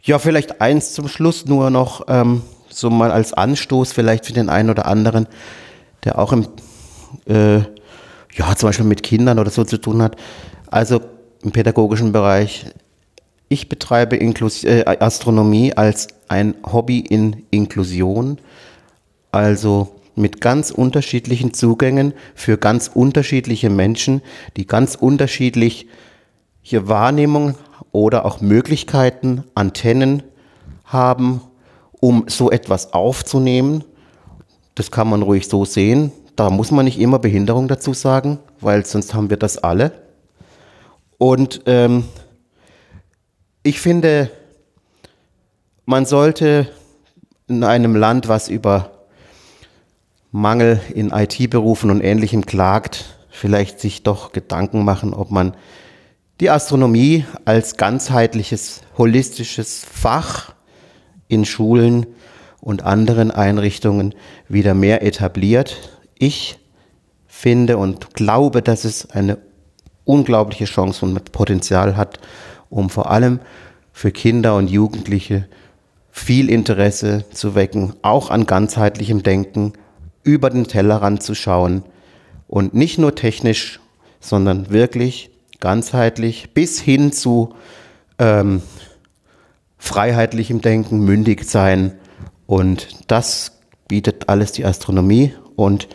Ja, vielleicht eins zum Schluss nur noch, ähm, so mal als Anstoß vielleicht für den einen oder anderen, der auch im äh, ja, zum Beispiel mit Kindern oder so zu tun hat. Also im pädagogischen Bereich. Ich betreibe Inklus äh, Astronomie als ein Hobby in Inklusion, also mit ganz unterschiedlichen Zugängen für ganz unterschiedliche Menschen, die ganz unterschiedliche Wahrnehmungen oder auch Möglichkeiten, Antennen haben, um so etwas aufzunehmen. Das kann man ruhig so sehen. Da muss man nicht immer Behinderung dazu sagen, weil sonst haben wir das alle. Und ähm, ich finde, man sollte in einem Land, was über Mangel in IT-Berufen und Ähnlichem klagt, vielleicht sich doch Gedanken machen, ob man die Astronomie als ganzheitliches, holistisches Fach in Schulen und anderen Einrichtungen wieder mehr etabliert ich finde und glaube, dass es eine unglaubliche Chance und Potenzial hat, um vor allem für Kinder und Jugendliche viel Interesse zu wecken, auch an ganzheitlichem Denken, über den Tellerrand zu schauen und nicht nur technisch, sondern wirklich ganzheitlich bis hin zu ähm, freiheitlichem Denken, mündig sein. Und das bietet alles die Astronomie und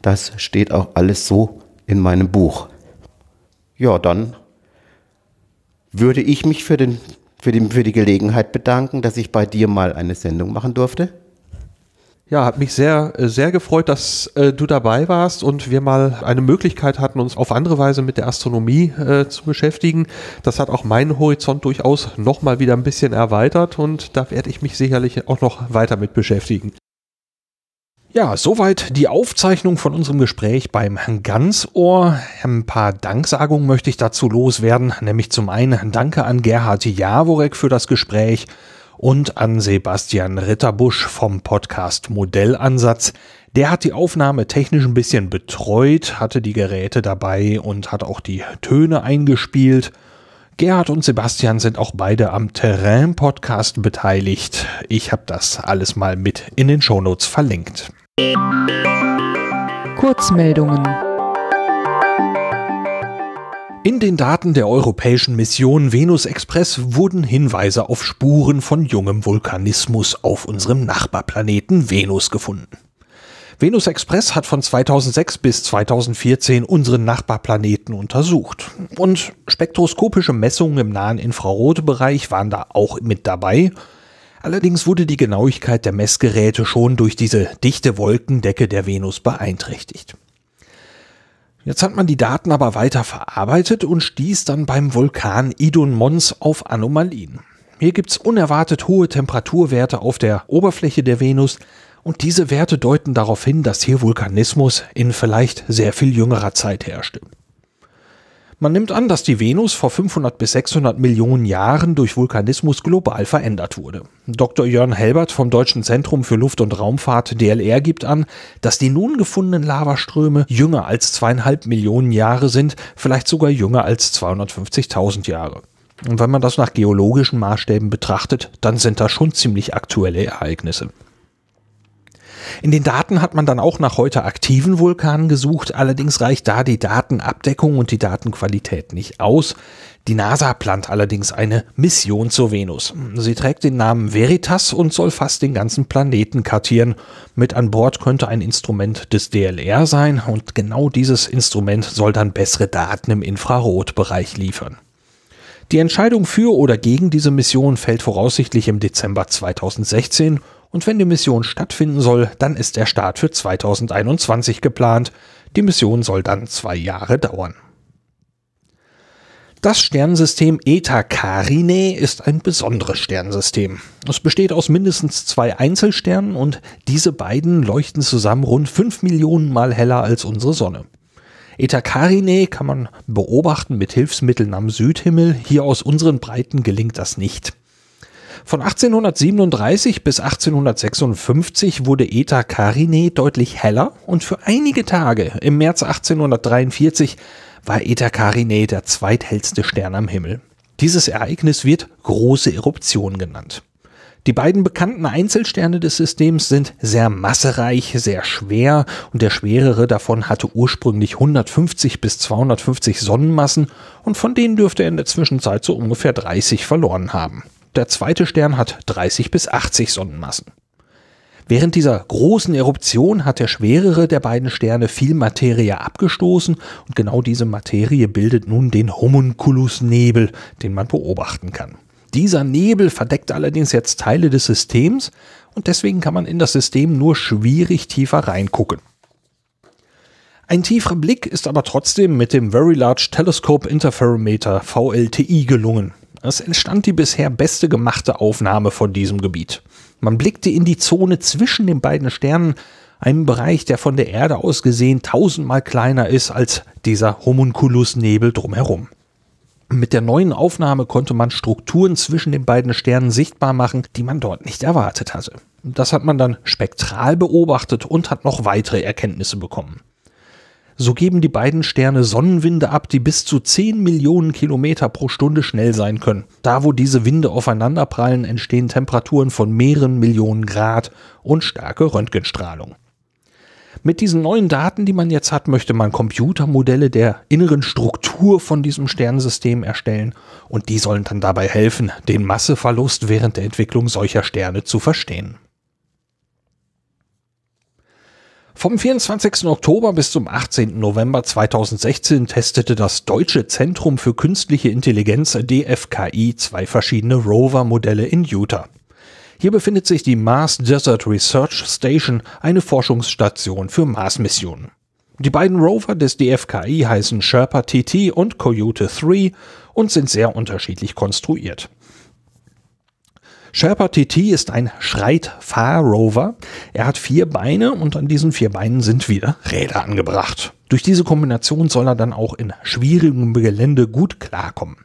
das steht auch alles so in meinem Buch. Ja, dann würde ich mich für, den, für, die, für die Gelegenheit bedanken, dass ich bei dir mal eine Sendung machen durfte. Ja, hat mich sehr, sehr gefreut, dass äh, du dabei warst und wir mal eine Möglichkeit hatten, uns auf andere Weise mit der Astronomie äh, zu beschäftigen. Das hat auch meinen Horizont durchaus nochmal wieder ein bisschen erweitert und da werde ich mich sicherlich auch noch weiter mit beschäftigen. Ja, soweit die Aufzeichnung von unserem Gespräch beim Ganzohr. Ein paar Danksagungen möchte ich dazu loswerden, nämlich zum einen Danke an Gerhard Jaworek für das Gespräch und an Sebastian Ritterbusch vom Podcast Modellansatz. Der hat die Aufnahme technisch ein bisschen betreut, hatte die Geräte dabei und hat auch die Töne eingespielt. Gerhard und Sebastian sind auch beide am Terrain-Podcast beteiligt. Ich habe das alles mal mit in den Shownotes verlinkt. Kurzmeldungen. In den Daten der europäischen Mission Venus Express wurden Hinweise auf Spuren von jungem Vulkanismus auf unserem Nachbarplaneten Venus gefunden. Venus Express hat von 2006 bis 2014 unseren Nachbarplaneten untersucht. Und spektroskopische Messungen im nahen Infrarotbereich waren da auch mit dabei. Allerdings wurde die Genauigkeit der Messgeräte schon durch diese dichte Wolkendecke der Venus beeinträchtigt. Jetzt hat man die Daten aber weiter verarbeitet und stieß dann beim Vulkan Idun Mons auf Anomalien. Hier gibt's unerwartet hohe Temperaturwerte auf der Oberfläche der Venus, und diese Werte deuten darauf hin, dass hier Vulkanismus in vielleicht sehr viel jüngerer Zeit herrschte. Man nimmt an, dass die Venus vor 500 bis 600 Millionen Jahren durch Vulkanismus global verändert wurde. Dr. Jörn Helbert vom Deutschen Zentrum für Luft- und Raumfahrt DLR gibt an, dass die nun gefundenen Lavaströme jünger als zweieinhalb Millionen Jahre sind, vielleicht sogar jünger als 250.000 Jahre. Und wenn man das nach geologischen Maßstäben betrachtet, dann sind das schon ziemlich aktuelle Ereignisse. In den Daten hat man dann auch nach heute aktiven Vulkanen gesucht, allerdings reicht da die Datenabdeckung und die Datenqualität nicht aus. Die NASA plant allerdings eine Mission zur Venus. Sie trägt den Namen Veritas und soll fast den ganzen Planeten kartieren. Mit an Bord könnte ein Instrument des DLR sein und genau dieses Instrument soll dann bessere Daten im Infrarotbereich liefern. Die Entscheidung für oder gegen diese Mission fällt voraussichtlich im Dezember 2016 und wenn die Mission stattfinden soll, dann ist der Start für 2021 geplant. Die Mission soll dann zwei Jahre dauern. Das Sternensystem Eta Carinae ist ein besonderes Sternensystem. Es besteht aus mindestens zwei Einzelsternen und diese beiden leuchten zusammen rund fünf Millionen Mal heller als unsere Sonne. Eta Carinae kann man beobachten mit Hilfsmitteln am Südhimmel. Hier aus unseren Breiten gelingt das nicht. Von 1837 bis 1856 wurde Eta Carinae deutlich heller und für einige Tage im März 1843 war Eta Carinae der zweithellste Stern am Himmel. Dieses Ereignis wird große Eruption genannt. Die beiden bekannten Einzelsterne des Systems sind sehr massereich, sehr schwer und der schwerere davon hatte ursprünglich 150 bis 250 Sonnenmassen und von denen dürfte er in der Zwischenzeit so ungefähr 30 verloren haben. Der zweite Stern hat 30 bis 80 Sonnenmassen. Während dieser großen Eruption hat der schwerere der beiden Sterne viel Materie abgestoßen und genau diese Materie bildet nun den Homunculusnebel, den man beobachten kann. Dieser Nebel verdeckt allerdings jetzt Teile des Systems und deswegen kann man in das System nur schwierig tiefer reingucken. Ein tieferer Blick ist aber trotzdem mit dem Very Large Telescope Interferometer VLTI gelungen. Es entstand die bisher beste gemachte Aufnahme von diesem Gebiet. Man blickte in die Zone zwischen den beiden Sternen, einem Bereich, der von der Erde aus gesehen tausendmal kleiner ist als dieser Homunculusnebel drumherum. Mit der neuen Aufnahme konnte man Strukturen zwischen den beiden Sternen sichtbar machen, die man dort nicht erwartet hatte. Das hat man dann spektral beobachtet und hat noch weitere Erkenntnisse bekommen. So geben die beiden Sterne Sonnenwinde ab, die bis zu 10 Millionen Kilometer pro Stunde schnell sein können. Da, wo diese Winde aufeinanderprallen, entstehen Temperaturen von mehreren Millionen Grad und starke Röntgenstrahlung. Mit diesen neuen Daten, die man jetzt hat, möchte man Computermodelle der inneren Struktur von diesem Sternensystem erstellen und die sollen dann dabei helfen, den Masseverlust während der Entwicklung solcher Sterne zu verstehen. Vom 24. Oktober bis zum 18. November 2016 testete das Deutsche Zentrum für Künstliche Intelligenz DFKI zwei verschiedene Rover-Modelle in Utah. Hier befindet sich die Mars Desert Research Station, eine Forschungsstation für Mars-Missionen. Die beiden Rover des DFKI heißen Sherpa TT und Coyote 3 und sind sehr unterschiedlich konstruiert. Sherpa TT ist ein Schreit-Fahr-Rover. Er hat vier Beine und an diesen vier Beinen sind wieder Räder angebracht. Durch diese Kombination soll er dann auch in schwierigem Gelände gut klarkommen.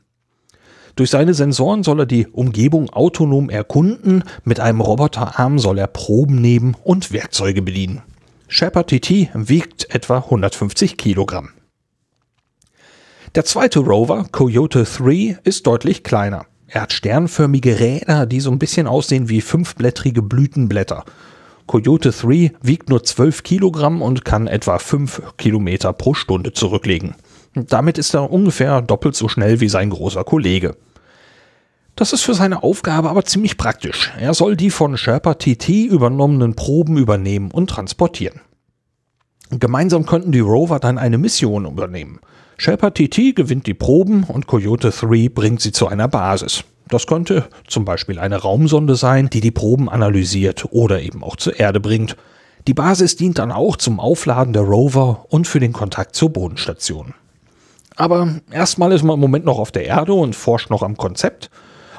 Durch seine Sensoren soll er die Umgebung autonom erkunden, mit einem Roboterarm soll er Proben nehmen und Werkzeuge bedienen. Shepard TT wiegt etwa 150 Kilogramm. Der zweite Rover, Coyote 3, ist deutlich kleiner. Er hat sternförmige Räder, die so ein bisschen aussehen wie fünfblättrige Blütenblätter. Coyote 3 wiegt nur 12 Kilogramm und kann etwa 5 Kilometer pro Stunde zurücklegen. Damit ist er ungefähr doppelt so schnell wie sein großer Kollege. Das ist für seine Aufgabe aber ziemlich praktisch. Er soll die von Sherpa TT übernommenen Proben übernehmen und transportieren. Gemeinsam könnten die Rover dann eine Mission übernehmen. Sherpa TT gewinnt die Proben und Coyote 3 bringt sie zu einer Basis. Das könnte zum Beispiel eine Raumsonde sein, die die Proben analysiert oder eben auch zur Erde bringt. Die Basis dient dann auch zum Aufladen der Rover und für den Kontakt zur Bodenstation. Aber erstmal ist man im Moment noch auf der Erde und forscht noch am Konzept.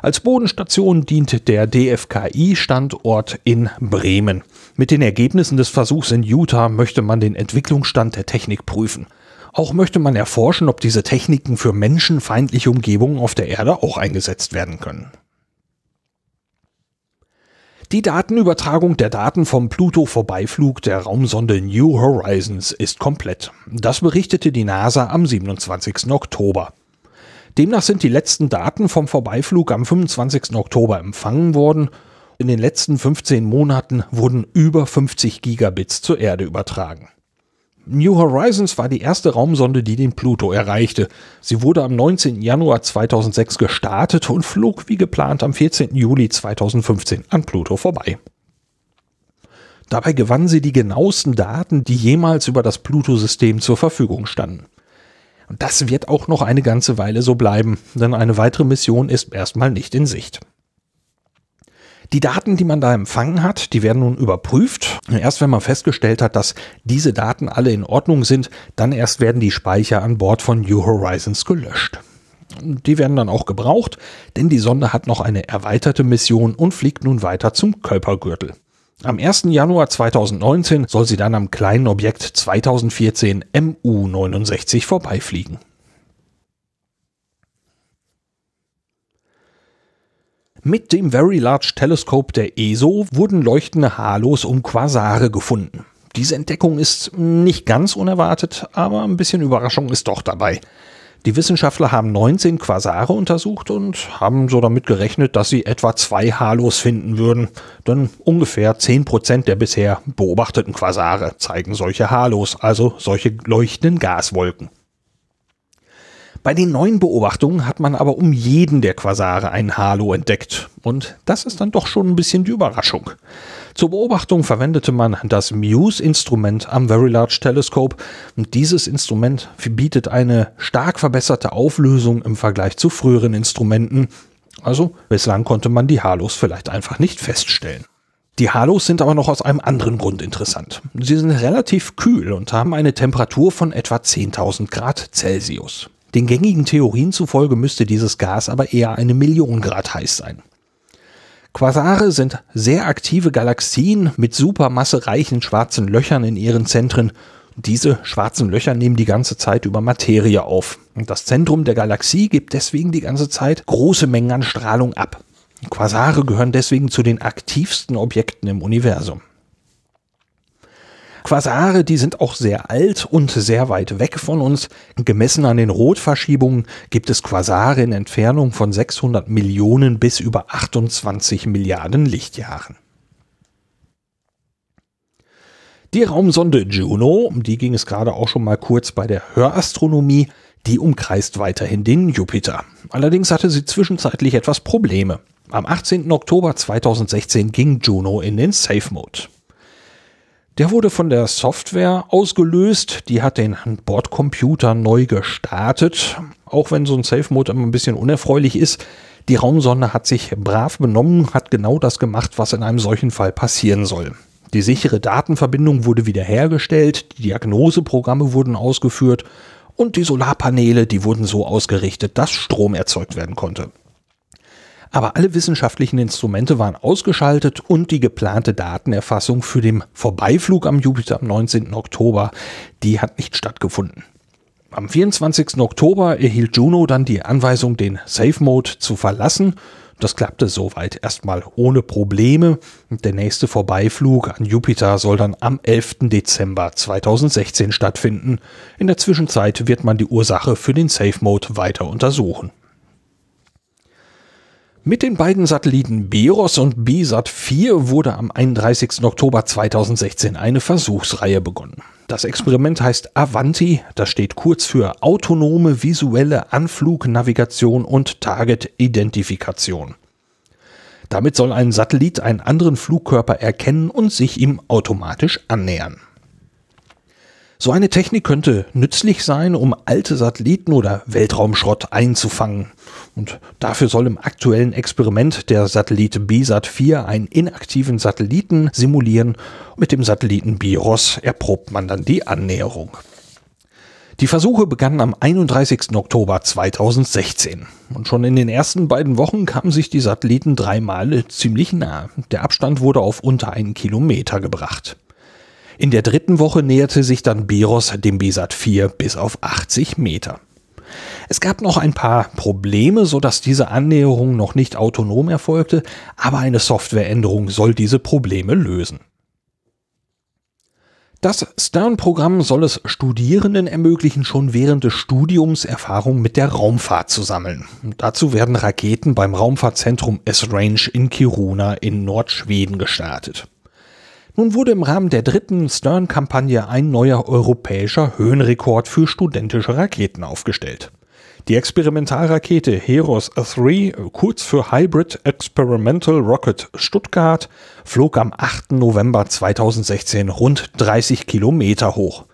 Als Bodenstation dient der DFKI-Standort in Bremen. Mit den Ergebnissen des Versuchs in Utah möchte man den Entwicklungsstand der Technik prüfen. Auch möchte man erforschen, ob diese Techniken für menschenfeindliche Umgebungen auf der Erde auch eingesetzt werden können. Die Datenübertragung der Daten vom Pluto-Vorbeiflug der Raumsonde New Horizons ist komplett. Das berichtete die NASA am 27. Oktober. Demnach sind die letzten Daten vom Vorbeiflug am 25. Oktober empfangen worden. In den letzten 15 Monaten wurden über 50 Gigabits zur Erde übertragen. New Horizons war die erste Raumsonde, die den Pluto erreichte. Sie wurde am 19. Januar 2006 gestartet und flog wie geplant am 14. Juli 2015 an Pluto vorbei. Dabei gewann sie die genauesten Daten, die jemals über das Pluto-System zur Verfügung standen. Und das wird auch noch eine ganze Weile so bleiben, denn eine weitere Mission ist erstmal nicht in Sicht. Die Daten, die man da empfangen hat, die werden nun überprüft. Erst wenn man festgestellt hat, dass diese Daten alle in Ordnung sind, dann erst werden die Speicher an Bord von New Horizons gelöscht. Die werden dann auch gebraucht, denn die Sonde hat noch eine erweiterte Mission und fliegt nun weiter zum Kuipergürtel. Am 1. Januar 2019 soll sie dann am kleinen Objekt 2014 MU-69 vorbeifliegen. Mit dem Very Large Telescope der ESO wurden leuchtende Halos um Quasare gefunden. Diese Entdeckung ist nicht ganz unerwartet, aber ein bisschen Überraschung ist doch dabei. Die Wissenschaftler haben 19 Quasare untersucht und haben so damit gerechnet, dass sie etwa zwei Halos finden würden. Denn ungefähr 10% der bisher beobachteten Quasare zeigen solche Halos, also solche leuchtenden Gaswolken. Bei den neuen Beobachtungen hat man aber um jeden der Quasare ein Halo entdeckt. Und das ist dann doch schon ein bisschen die Überraschung. Zur Beobachtung verwendete man das Muse-Instrument am Very Large Telescope. Und dieses Instrument bietet eine stark verbesserte Auflösung im Vergleich zu früheren Instrumenten. Also bislang konnte man die Halos vielleicht einfach nicht feststellen. Die Halos sind aber noch aus einem anderen Grund interessant. Sie sind relativ kühl und haben eine Temperatur von etwa 10.000 Grad Celsius. Den gängigen Theorien zufolge müsste dieses Gas aber eher eine Million Grad heiß sein. Quasare sind sehr aktive Galaxien mit supermassereichen schwarzen Löchern in ihren Zentren. Diese schwarzen Löcher nehmen die ganze Zeit über Materie auf. Und das Zentrum der Galaxie gibt deswegen die ganze Zeit große Mengen an Strahlung ab. Quasare gehören deswegen zu den aktivsten Objekten im Universum. Quasare, die sind auch sehr alt und sehr weit weg von uns. Gemessen an den Rotverschiebungen gibt es Quasare in Entfernung von 600 Millionen bis über 28 Milliarden Lichtjahren. Die Raumsonde Juno, um die ging es gerade auch schon mal kurz bei der Hörastronomie, die umkreist weiterhin den Jupiter. Allerdings hatte sie zwischenzeitlich etwas Probleme. Am 18. Oktober 2016 ging Juno in den Safe Mode. Der wurde von der Software ausgelöst. Die hat den Bordcomputer neu gestartet. Auch wenn so ein Safe Mode immer ein bisschen unerfreulich ist. Die Raumsonde hat sich brav benommen, hat genau das gemacht, was in einem solchen Fall passieren soll. Die sichere Datenverbindung wurde wiederhergestellt, die Diagnoseprogramme wurden ausgeführt und die Solarpaneele, die wurden so ausgerichtet, dass Strom erzeugt werden konnte aber alle wissenschaftlichen Instrumente waren ausgeschaltet und die geplante Datenerfassung für den Vorbeiflug am Jupiter am 19. Oktober, die hat nicht stattgefunden. Am 24. Oktober erhielt Juno dann die Anweisung, den Safe Mode zu verlassen. Das klappte soweit erstmal ohne Probleme. Der nächste Vorbeiflug an Jupiter soll dann am 11. Dezember 2016 stattfinden. In der Zwischenzeit wird man die Ursache für den Safe Mode weiter untersuchen. Mit den beiden Satelliten Beros und BSAT 4 wurde am 31. Oktober 2016 eine Versuchsreihe begonnen. Das Experiment heißt Avanti, das steht kurz für autonome visuelle Anflugnavigation und Target-Identifikation. Damit soll ein Satellit einen anderen Flugkörper erkennen und sich ihm automatisch annähern. So eine Technik könnte nützlich sein, um alte Satelliten oder Weltraumschrott einzufangen. Und dafür soll im aktuellen Experiment der Satellit BSAT 4 einen inaktiven Satelliten simulieren. Mit dem Satelliten BIROS erprobt man dann die Annäherung. Die Versuche begannen am 31. Oktober 2016. Und schon in den ersten beiden Wochen kamen sich die Satelliten dreimal ziemlich nah. Der Abstand wurde auf unter einen Kilometer gebracht. In der dritten Woche näherte sich dann Beros dem Besat 4 bis auf 80 Meter. Es gab noch ein paar Probleme, so dass diese Annäherung noch nicht autonom erfolgte, aber eine Softwareänderung soll diese Probleme lösen. Das Stern-Programm soll es Studierenden ermöglichen, schon während des Studiums Erfahrung mit der Raumfahrt zu sammeln. dazu werden Raketen beim Raumfahrtzentrum S-Range in Kiruna in Nordschweden gestartet. Nun wurde im Rahmen der dritten Stern-Kampagne ein neuer europäischer Höhenrekord für studentische Raketen aufgestellt. Die Experimentalrakete Heros 3, kurz für Hybrid Experimental Rocket Stuttgart, flog am 8. November 2016 rund 30 Kilometer hoch.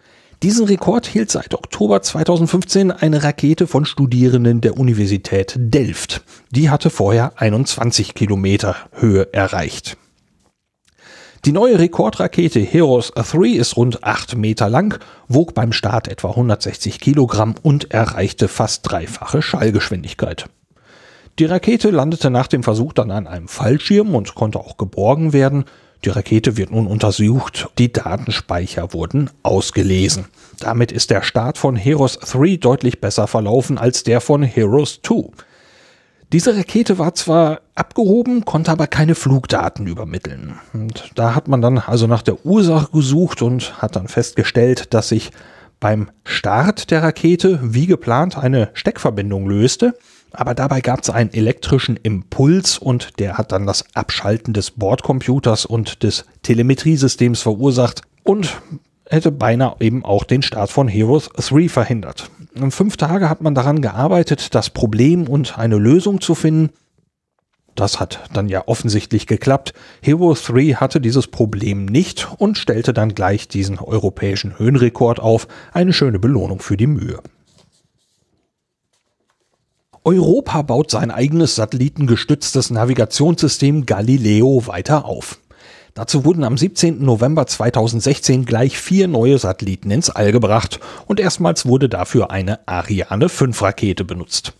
Diesen Rekord hielt seit Oktober 2015 eine Rakete von Studierenden der Universität Delft. Die hatte vorher 21 Kilometer Höhe erreicht. Die neue Rekordrakete Heroes 3 ist rund 8 Meter lang, wog beim Start etwa 160 Kilogramm und erreichte fast dreifache Schallgeschwindigkeit. Die Rakete landete nach dem Versuch dann an einem Fallschirm und konnte auch geborgen werden. Die Rakete wird nun untersucht, die Datenspeicher wurden ausgelesen. Damit ist der Start von Heroes 3 deutlich besser verlaufen als der von Heroes 2. Diese Rakete war zwar abgehoben, konnte aber keine Flugdaten übermitteln. Und da hat man dann also nach der Ursache gesucht und hat dann festgestellt, dass sich beim Start der Rakete wie geplant eine Steckverbindung löste, aber dabei gab es einen elektrischen Impuls und der hat dann das Abschalten des Bordcomputers und des Telemetriesystems verursacht und hätte beinahe eben auch den Start von Heroes 3 verhindert. Fünf Tage hat man daran gearbeitet, das Problem und eine Lösung zu finden. Das hat dann ja offensichtlich geklappt. Heroes 3 hatte dieses Problem nicht und stellte dann gleich diesen europäischen Höhenrekord auf. Eine schöne Belohnung für die Mühe. Europa baut sein eigenes satellitengestütztes Navigationssystem Galileo weiter auf. Dazu wurden am 17. November 2016 gleich vier neue Satelliten ins All gebracht und erstmals wurde dafür eine Ariane 5 Rakete benutzt.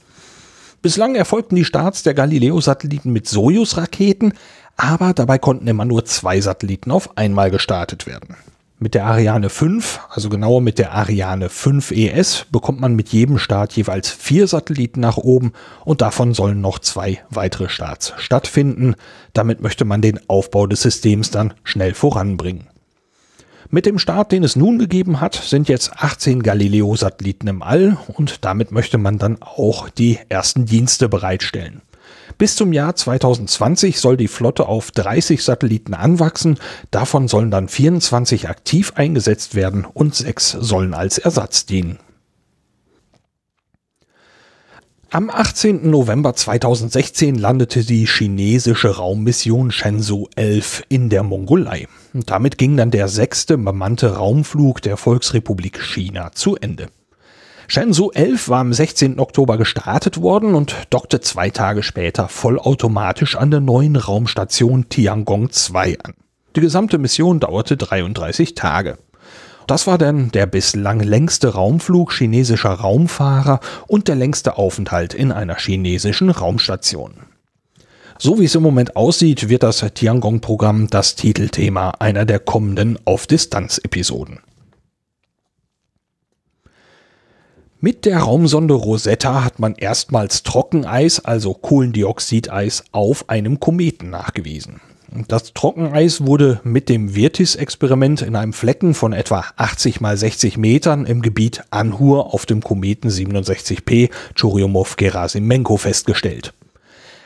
Bislang erfolgten die Starts der Galileo-Satelliten mit Sojus-Raketen, aber dabei konnten immer nur zwei Satelliten auf einmal gestartet werden. Mit der Ariane 5, also genauer mit der Ariane 5 ES, bekommt man mit jedem Start jeweils vier Satelliten nach oben und davon sollen noch zwei weitere Starts stattfinden. Damit möchte man den Aufbau des Systems dann schnell voranbringen. Mit dem Start, den es nun gegeben hat, sind jetzt 18 Galileo-Satelliten im All und damit möchte man dann auch die ersten Dienste bereitstellen. Bis zum Jahr 2020 soll die Flotte auf 30 Satelliten anwachsen. Davon sollen dann 24 aktiv eingesetzt werden und sechs sollen als Ersatz dienen. Am 18. November 2016 landete die chinesische Raummission Shenzhou 11 in der Mongolei. Und damit ging dann der sechste bemannte Raumflug der Volksrepublik China zu Ende. Shenzhou 11 war am 16. Oktober gestartet worden und dockte zwei Tage später vollautomatisch an der neuen Raumstation Tiangong 2 an. Die gesamte Mission dauerte 33 Tage. Das war dann der bislang längste Raumflug chinesischer Raumfahrer und der längste Aufenthalt in einer chinesischen Raumstation. So wie es im Moment aussieht, wird das Tiangong-Programm das Titelthema einer der kommenden Auf-Distanz-Episoden. Mit der Raumsonde Rosetta hat man erstmals Trockeneis, also Kohlendioxideis, auf einem Kometen nachgewiesen. Das Trockeneis wurde mit dem Virtis-Experiment in einem Flecken von etwa 80 mal 60 Metern im Gebiet Anhur auf dem Kometen 67P Churyumov-Gerasimenko festgestellt.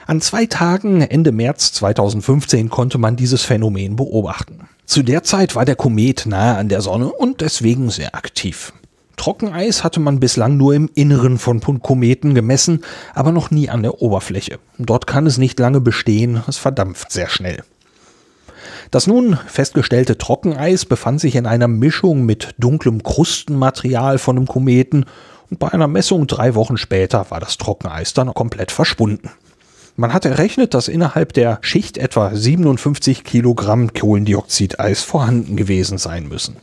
An zwei Tagen Ende März 2015 konnte man dieses Phänomen beobachten. Zu der Zeit war der Komet nahe an der Sonne und deswegen sehr aktiv. Trockeneis hatte man bislang nur im Inneren von Kometen gemessen, aber noch nie an der Oberfläche. Dort kann es nicht lange bestehen, es verdampft sehr schnell. Das nun festgestellte Trockeneis befand sich in einer Mischung mit dunklem Krustenmaterial von dem Kometen und bei einer Messung drei Wochen später war das Trockeneis dann komplett verschwunden. Man hat errechnet, dass innerhalb der Schicht etwa 57 Kilogramm Kohlendioxideis vorhanden gewesen sein müssen.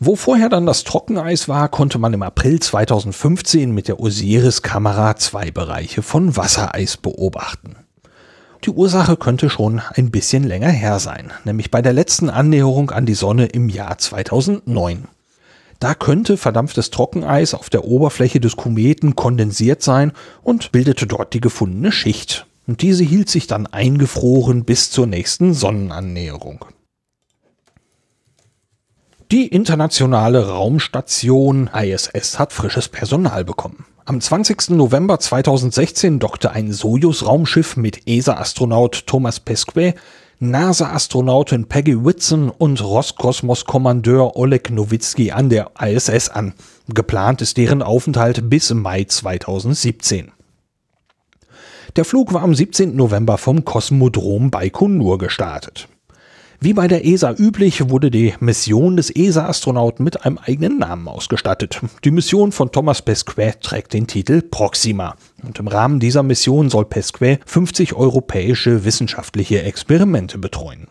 Wo vorher dann das Trockeneis war, konnte man im April 2015 mit der Osiris-Kamera zwei Bereiche von Wassereis beobachten. Die Ursache könnte schon ein bisschen länger her sein, nämlich bei der letzten Annäherung an die Sonne im Jahr 2009. Da könnte verdampftes Trockeneis auf der Oberfläche des Kometen kondensiert sein und bildete dort die gefundene Schicht. Und diese hielt sich dann eingefroren bis zur nächsten Sonnenannäherung. Die internationale Raumstation ISS hat frisches Personal bekommen. Am 20. November 2016 dockte ein Sojus-Raumschiff mit ESA-Astronaut Thomas Pesquet, NASA-Astronautin Peggy Whitson und Roskosmos-Kommandeur Oleg Nowitzki an der ISS an. Geplant ist deren Aufenthalt bis Mai 2017. Der Flug war am 17. November vom Kosmodrom Baikonur gestartet. Wie bei der ESA üblich wurde die Mission des ESA-Astronauten mit einem eigenen Namen ausgestattet. Die Mission von Thomas Pesquet trägt den Titel Proxima. Und im Rahmen dieser Mission soll Pesquet 50 europäische wissenschaftliche Experimente betreuen.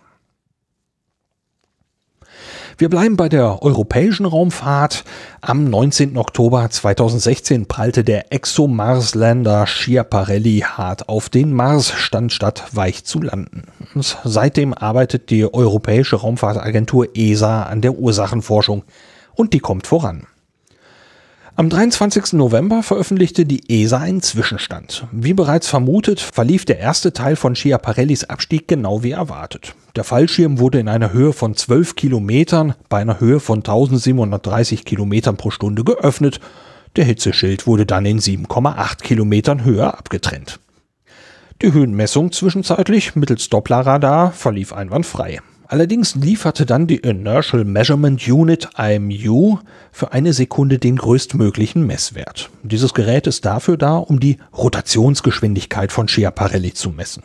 Wir bleiben bei der europäischen Raumfahrt. Am 19. Oktober 2016 prallte der ExoMars-Lander Schiaparelli hart auf den Mars, stand statt weich zu landen. Und seitdem arbeitet die Europäische Raumfahrtagentur ESA an der Ursachenforschung und die kommt voran. Am 23. November veröffentlichte die ESA einen Zwischenstand. Wie bereits vermutet, verlief der erste Teil von Schiaparellis Abstieg genau wie erwartet. Der Fallschirm wurde in einer Höhe von 12 Kilometern bei einer Höhe von 1730 Kilometern pro Stunde geöffnet. Der Hitzeschild wurde dann in 7,8 Kilometern Höhe abgetrennt. Die Höhenmessung zwischenzeitlich mittels Dopplerradar verlief einwandfrei. Allerdings lieferte dann die Inertial Measurement Unit IMU für eine Sekunde den größtmöglichen Messwert. Dieses Gerät ist dafür da, um die Rotationsgeschwindigkeit von Schiaparelli zu messen.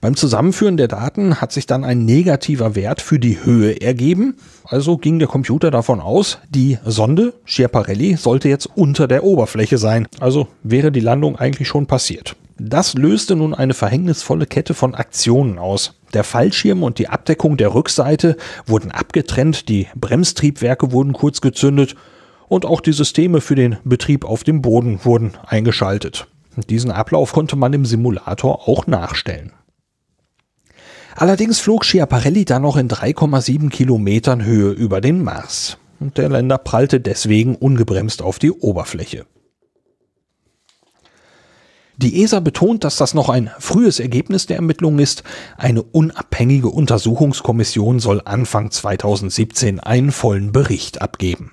Beim Zusammenführen der Daten hat sich dann ein negativer Wert für die Höhe ergeben. Also ging der Computer davon aus, die Sonde Schiaparelli sollte jetzt unter der Oberfläche sein. Also wäre die Landung eigentlich schon passiert. Das löste nun eine verhängnisvolle Kette von Aktionen aus. Der Fallschirm und die Abdeckung der Rückseite wurden abgetrennt, die Bremstriebwerke wurden kurz gezündet und auch die Systeme für den Betrieb auf dem Boden wurden eingeschaltet. Diesen Ablauf konnte man im Simulator auch nachstellen. Allerdings flog Schiaparelli dann noch in 3,7 Kilometern Höhe über den Mars. Und der Länder prallte deswegen ungebremst auf die Oberfläche. Die ESA betont, dass das noch ein frühes Ergebnis der Ermittlungen ist. Eine unabhängige Untersuchungskommission soll Anfang 2017 einen vollen Bericht abgeben.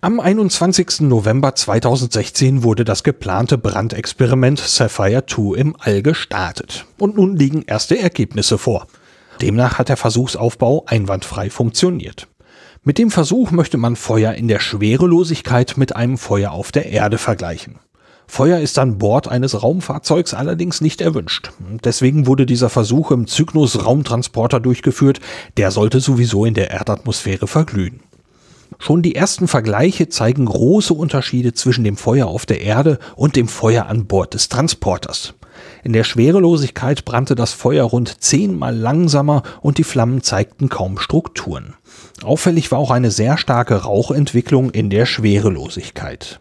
Am 21. November 2016 wurde das geplante Brandexperiment Sapphire 2 im All gestartet. Und nun liegen erste Ergebnisse vor. Demnach hat der Versuchsaufbau einwandfrei funktioniert. Mit dem Versuch möchte man Feuer in der Schwerelosigkeit mit einem Feuer auf der Erde vergleichen. Feuer ist an Bord eines Raumfahrzeugs allerdings nicht erwünscht. Deswegen wurde dieser Versuch im Cygnus Raumtransporter durchgeführt, der sollte sowieso in der Erdatmosphäre verglühen. Schon die ersten Vergleiche zeigen große Unterschiede zwischen dem Feuer auf der Erde und dem Feuer an Bord des Transporters. In der Schwerelosigkeit brannte das Feuer rund zehnmal langsamer und die Flammen zeigten kaum Strukturen. Auffällig war auch eine sehr starke Rauchentwicklung in der Schwerelosigkeit.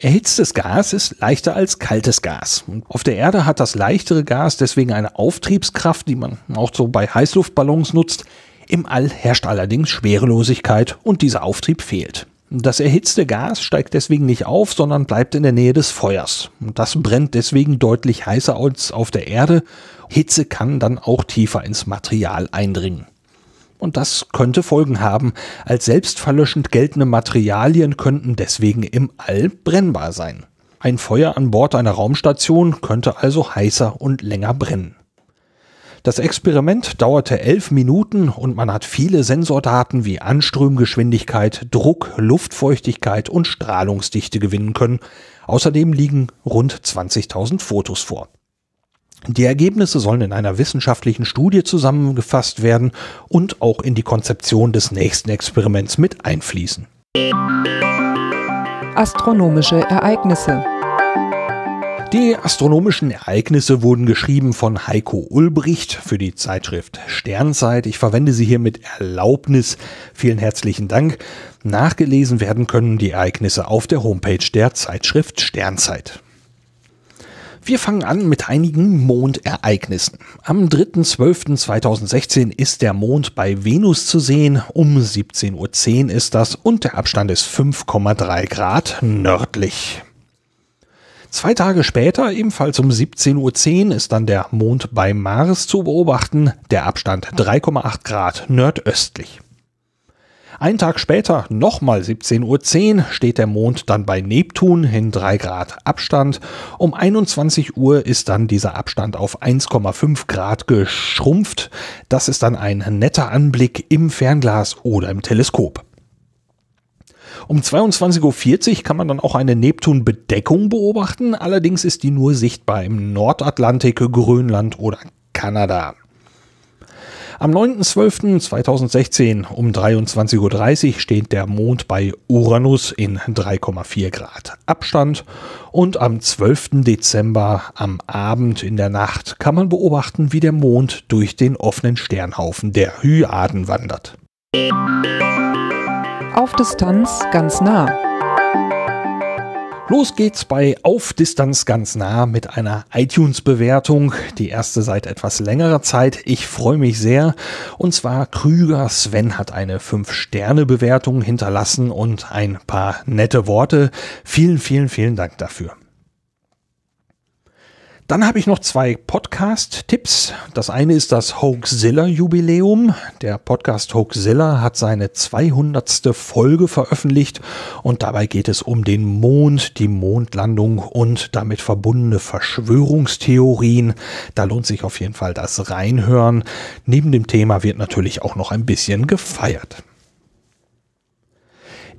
Erhitztes Gas ist leichter als kaltes Gas. Auf der Erde hat das leichtere Gas deswegen eine Auftriebskraft, die man auch so bei Heißluftballons nutzt. Im All herrscht allerdings Schwerelosigkeit und dieser Auftrieb fehlt. Das erhitzte Gas steigt deswegen nicht auf, sondern bleibt in der Nähe des Feuers. Das brennt deswegen deutlich heißer als auf der Erde. Hitze kann dann auch tiefer ins Material eindringen. Und das könnte Folgen haben. Als selbstverlöschend geltende Materialien könnten deswegen im All brennbar sein. Ein Feuer an Bord einer Raumstation könnte also heißer und länger brennen. Das Experiment dauerte elf Minuten und man hat viele Sensordaten wie Anströmgeschwindigkeit, Druck, Luftfeuchtigkeit und Strahlungsdichte gewinnen können. Außerdem liegen rund 20.000 Fotos vor. Die Ergebnisse sollen in einer wissenschaftlichen Studie zusammengefasst werden und auch in die Konzeption des nächsten Experiments mit einfließen. Astronomische Ereignisse die astronomischen Ereignisse wurden geschrieben von Heiko Ulbricht für die Zeitschrift Sternzeit. Ich verwende sie hier mit Erlaubnis. Vielen herzlichen Dank. Nachgelesen werden können die Ereignisse auf der Homepage der Zeitschrift Sternzeit. Wir fangen an mit einigen Mondereignissen. Am 3.12.2016 ist der Mond bei Venus zu sehen. Um 17.10 Uhr ist das und der Abstand ist 5,3 Grad nördlich. Zwei Tage später, ebenfalls um 17.10 Uhr, ist dann der Mond bei Mars zu beobachten, der Abstand 3,8 Grad nordöstlich. Ein Tag später, nochmal 17.10 Uhr, steht der Mond dann bei Neptun in 3 Grad Abstand. Um 21 Uhr ist dann dieser Abstand auf 1,5 Grad geschrumpft. Das ist dann ein netter Anblick im Fernglas oder im Teleskop. Um 22.40 Uhr kann man dann auch eine Neptun-Bedeckung beobachten, allerdings ist die nur sichtbar im Nordatlantik, Grönland oder Kanada. Am 9.12.2016 um 23.30 Uhr steht der Mond bei Uranus in 3,4 Grad Abstand und am 12. Dezember am Abend in der Nacht kann man beobachten, wie der Mond durch den offenen Sternhaufen der Hyaden wandert. Auf Distanz ganz nah. Los geht's bei Auf Distanz ganz nah mit einer iTunes-Bewertung. Die erste seit etwas längerer Zeit. Ich freue mich sehr. Und zwar Krüger Sven hat eine 5-Sterne-Bewertung hinterlassen und ein paar nette Worte. Vielen, vielen, vielen Dank dafür. Dann habe ich noch zwei Podcast-Tipps. Das eine ist das Hoaxilla-Jubiläum. Der Podcast Hoaxilla hat seine 200. Folge veröffentlicht und dabei geht es um den Mond, die Mondlandung und damit verbundene Verschwörungstheorien. Da lohnt sich auf jeden Fall das Reinhören. Neben dem Thema wird natürlich auch noch ein bisschen gefeiert.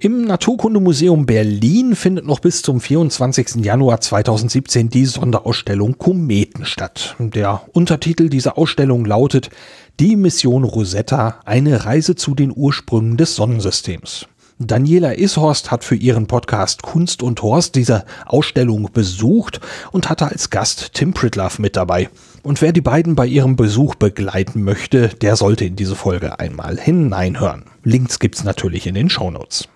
Im Naturkundemuseum Berlin findet noch bis zum 24. Januar 2017 die Sonderausstellung Kometen statt. Der Untertitel dieser Ausstellung lautet Die Mission Rosetta, eine Reise zu den Ursprüngen des Sonnensystems. Daniela Ishorst hat für ihren Podcast Kunst und Horst diese Ausstellung besucht und hatte als Gast Tim Pritlove mit dabei. Und wer die beiden bei ihrem Besuch begleiten möchte, der sollte in diese Folge einmal hineinhören. Links gibt's natürlich in den Shownotes.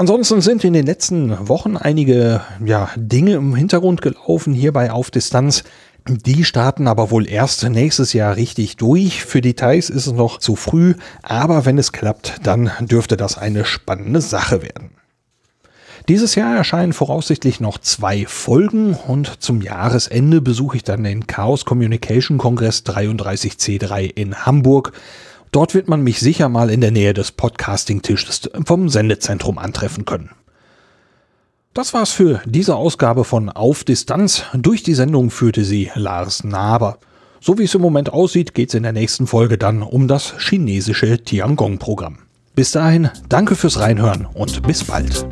Ansonsten sind in den letzten Wochen einige ja, Dinge im Hintergrund gelaufen, hierbei auf Distanz. Die starten aber wohl erst nächstes Jahr richtig durch. Für Details ist es noch zu früh, aber wenn es klappt, dann dürfte das eine spannende Sache werden. Dieses Jahr erscheinen voraussichtlich noch zwei Folgen und zum Jahresende besuche ich dann den Chaos Communication Kongress 33C3 in Hamburg. Dort wird man mich sicher mal in der Nähe des Podcasting-Tisches vom Sendezentrum antreffen können. Das war's für diese Ausgabe von Auf Distanz. Durch die Sendung führte sie Lars Naber. So wie es im Moment aussieht, geht's in der nächsten Folge dann um das chinesische Tiangong-Programm. Bis dahin, danke fürs Reinhören und bis bald.